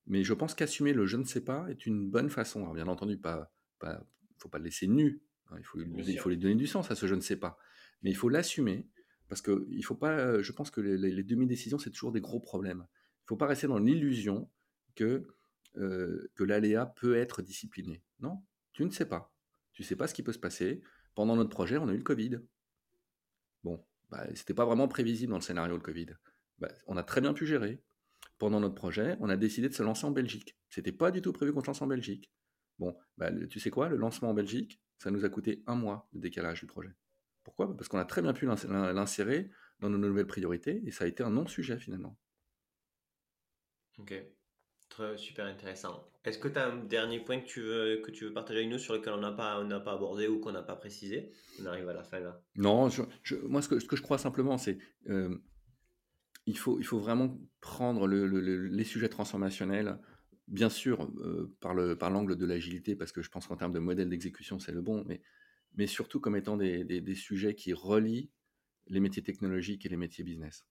Mais je pense qu'assumer le je ne sais pas est une bonne façon. Alors bien entendu, pas, pas, faut pas le laisser nu. Hein, il faut, il faut lui donner du sens à ce je ne sais pas. Mais il faut l'assumer parce que il faut pas. Je pense que les, demi-décisions c'est toujours des gros problèmes. Il faut pas rester dans l'illusion que euh, que l'aléa peut être discipliné. Non, tu ne sais pas. Tu sais pas ce qui peut se passer. Pendant notre projet, on a eu le Covid. Bon, bah, c'était pas vraiment prévisible dans le scénario le Covid. Bah, on a très bien pu gérer pendant notre projet, on a décidé de se lancer en Belgique. C'était pas du tout prévu qu'on se lance en Belgique. Bon, bah, tu sais quoi, le lancement en Belgique, ça nous a coûté un mois de décalage du projet. Pourquoi? Parce qu'on a très bien pu l'insérer dans nos nouvelles priorités et ça a été un non-sujet finalement. Ok, Super intéressant. Est-ce que tu as un dernier point que tu veux, que tu veux partager avec nous sur lequel on n'a pas, pas abordé ou qu'on n'a pas précisé? On arrive à la fin là. Non, moi ce que, ce que, je crois simplement, c'est euh, il, faut, il faut vraiment prendre les sujets transformationnels, bien sûr euh, par l'angle de l'agilité, parce que je pense qu'en termes de modèle d'exécution, c'est le bon, mais, mais surtout comme étant des, des, sujets qui relient les métiers technologiques et les métiers business.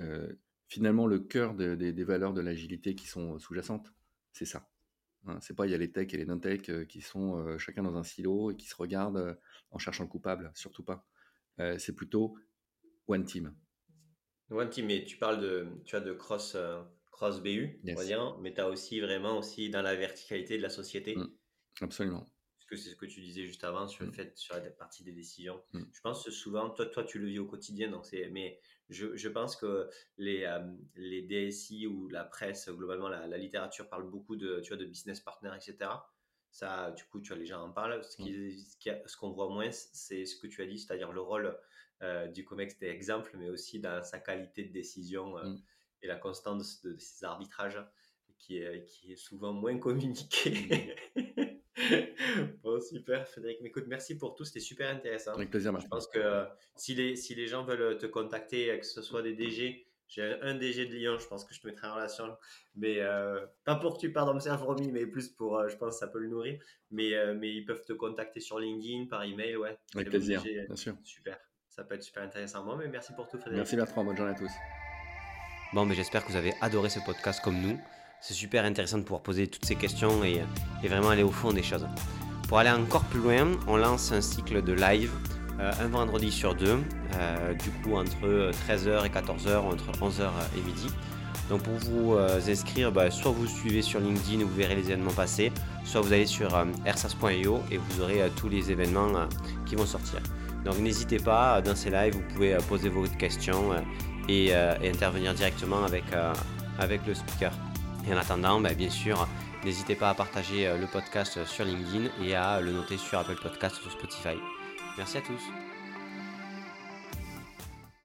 Euh, finalement, le cœur des valeurs de l'agilité qui sont sous-jacentes, c'est ça. Hein, c'est pas il y a les tech et les non-tech euh, qui sont euh, chacun dans un silo et qui se regardent en cherchant le coupable, surtout pas. c'est plutôt one team. One team, mais tu parles de, tu as de cross, cross BU, on va dire, mais tu as aussi vraiment aussi dans la verticalité de la société. Mmh. absolument que c'est ce que tu disais juste avant sur le mmh. fait sur la partie des décisions. Mmh. Je pense que souvent, toi, toi, tu le vis au quotidien, donc c'est, mais je, je, pense que les, euh, les DSI ou la presse, globalement, la, littérature parle beaucoup de, tu vois, de business partner, etc. Ça, du coup, tu vois, les gens en parlent. Ce, mmh. ce qu'on voit moins, c'est ce que tu as dit, c'est-à-dire le rôle euh, du COMEX des exemples, mais aussi dans sa qualité de décision euh, et la constance de, ces arbitrages qui est, qui est souvent moins communiqué. bon, super, Frédéric. Mais écoute, merci pour tout, c'était super intéressant. Avec plaisir, Je pense que euh, si, les, si les gens veulent te contacter, euh, que ce soit des DG, j'ai un DG de Lyon, je pense que je te mettrai en relation. Mais euh, pas pour que tu parles dans le fourmi, mais plus pour, je pense que ça peut le nourrir. Mais, mais ils peuvent te contacter sur LinkedIn, par email, ouais. Avec plaisir, bien sûr. Super, ça peut être super intéressant. Moi, mais merci pour tout, Frédéric. Merci Bertrand, bonne journée à tous. Bon, mais j'espère que vous avez adoré ce podcast comme nous c'est super intéressant de pouvoir poser toutes ces questions et, vraiment aller au fond des choses. Pour aller encore plus loin, on lance un cycle de live euh, un vendredi sur deux, euh, du coup entre 13h et 14h, entre 11h et midi. Donc pour vous euh, inscrire, bah, soit vous suivez sur LinkedIn où vous verrez les événements passer, soit vous allez sur ersas.io et vous aurez tous les événements qui vont sortir. Donc n'hésitez pas, dans ces lives, vous pouvez poser vos questions et, et, intervenir directement avec, avec le speaker. Et en attendant, bah, bien sûr, n'hésitez pas à partager euh, le podcast sur LinkedIn et à le noter sur Apple Podcast ou sur Spotify. Merci à tous.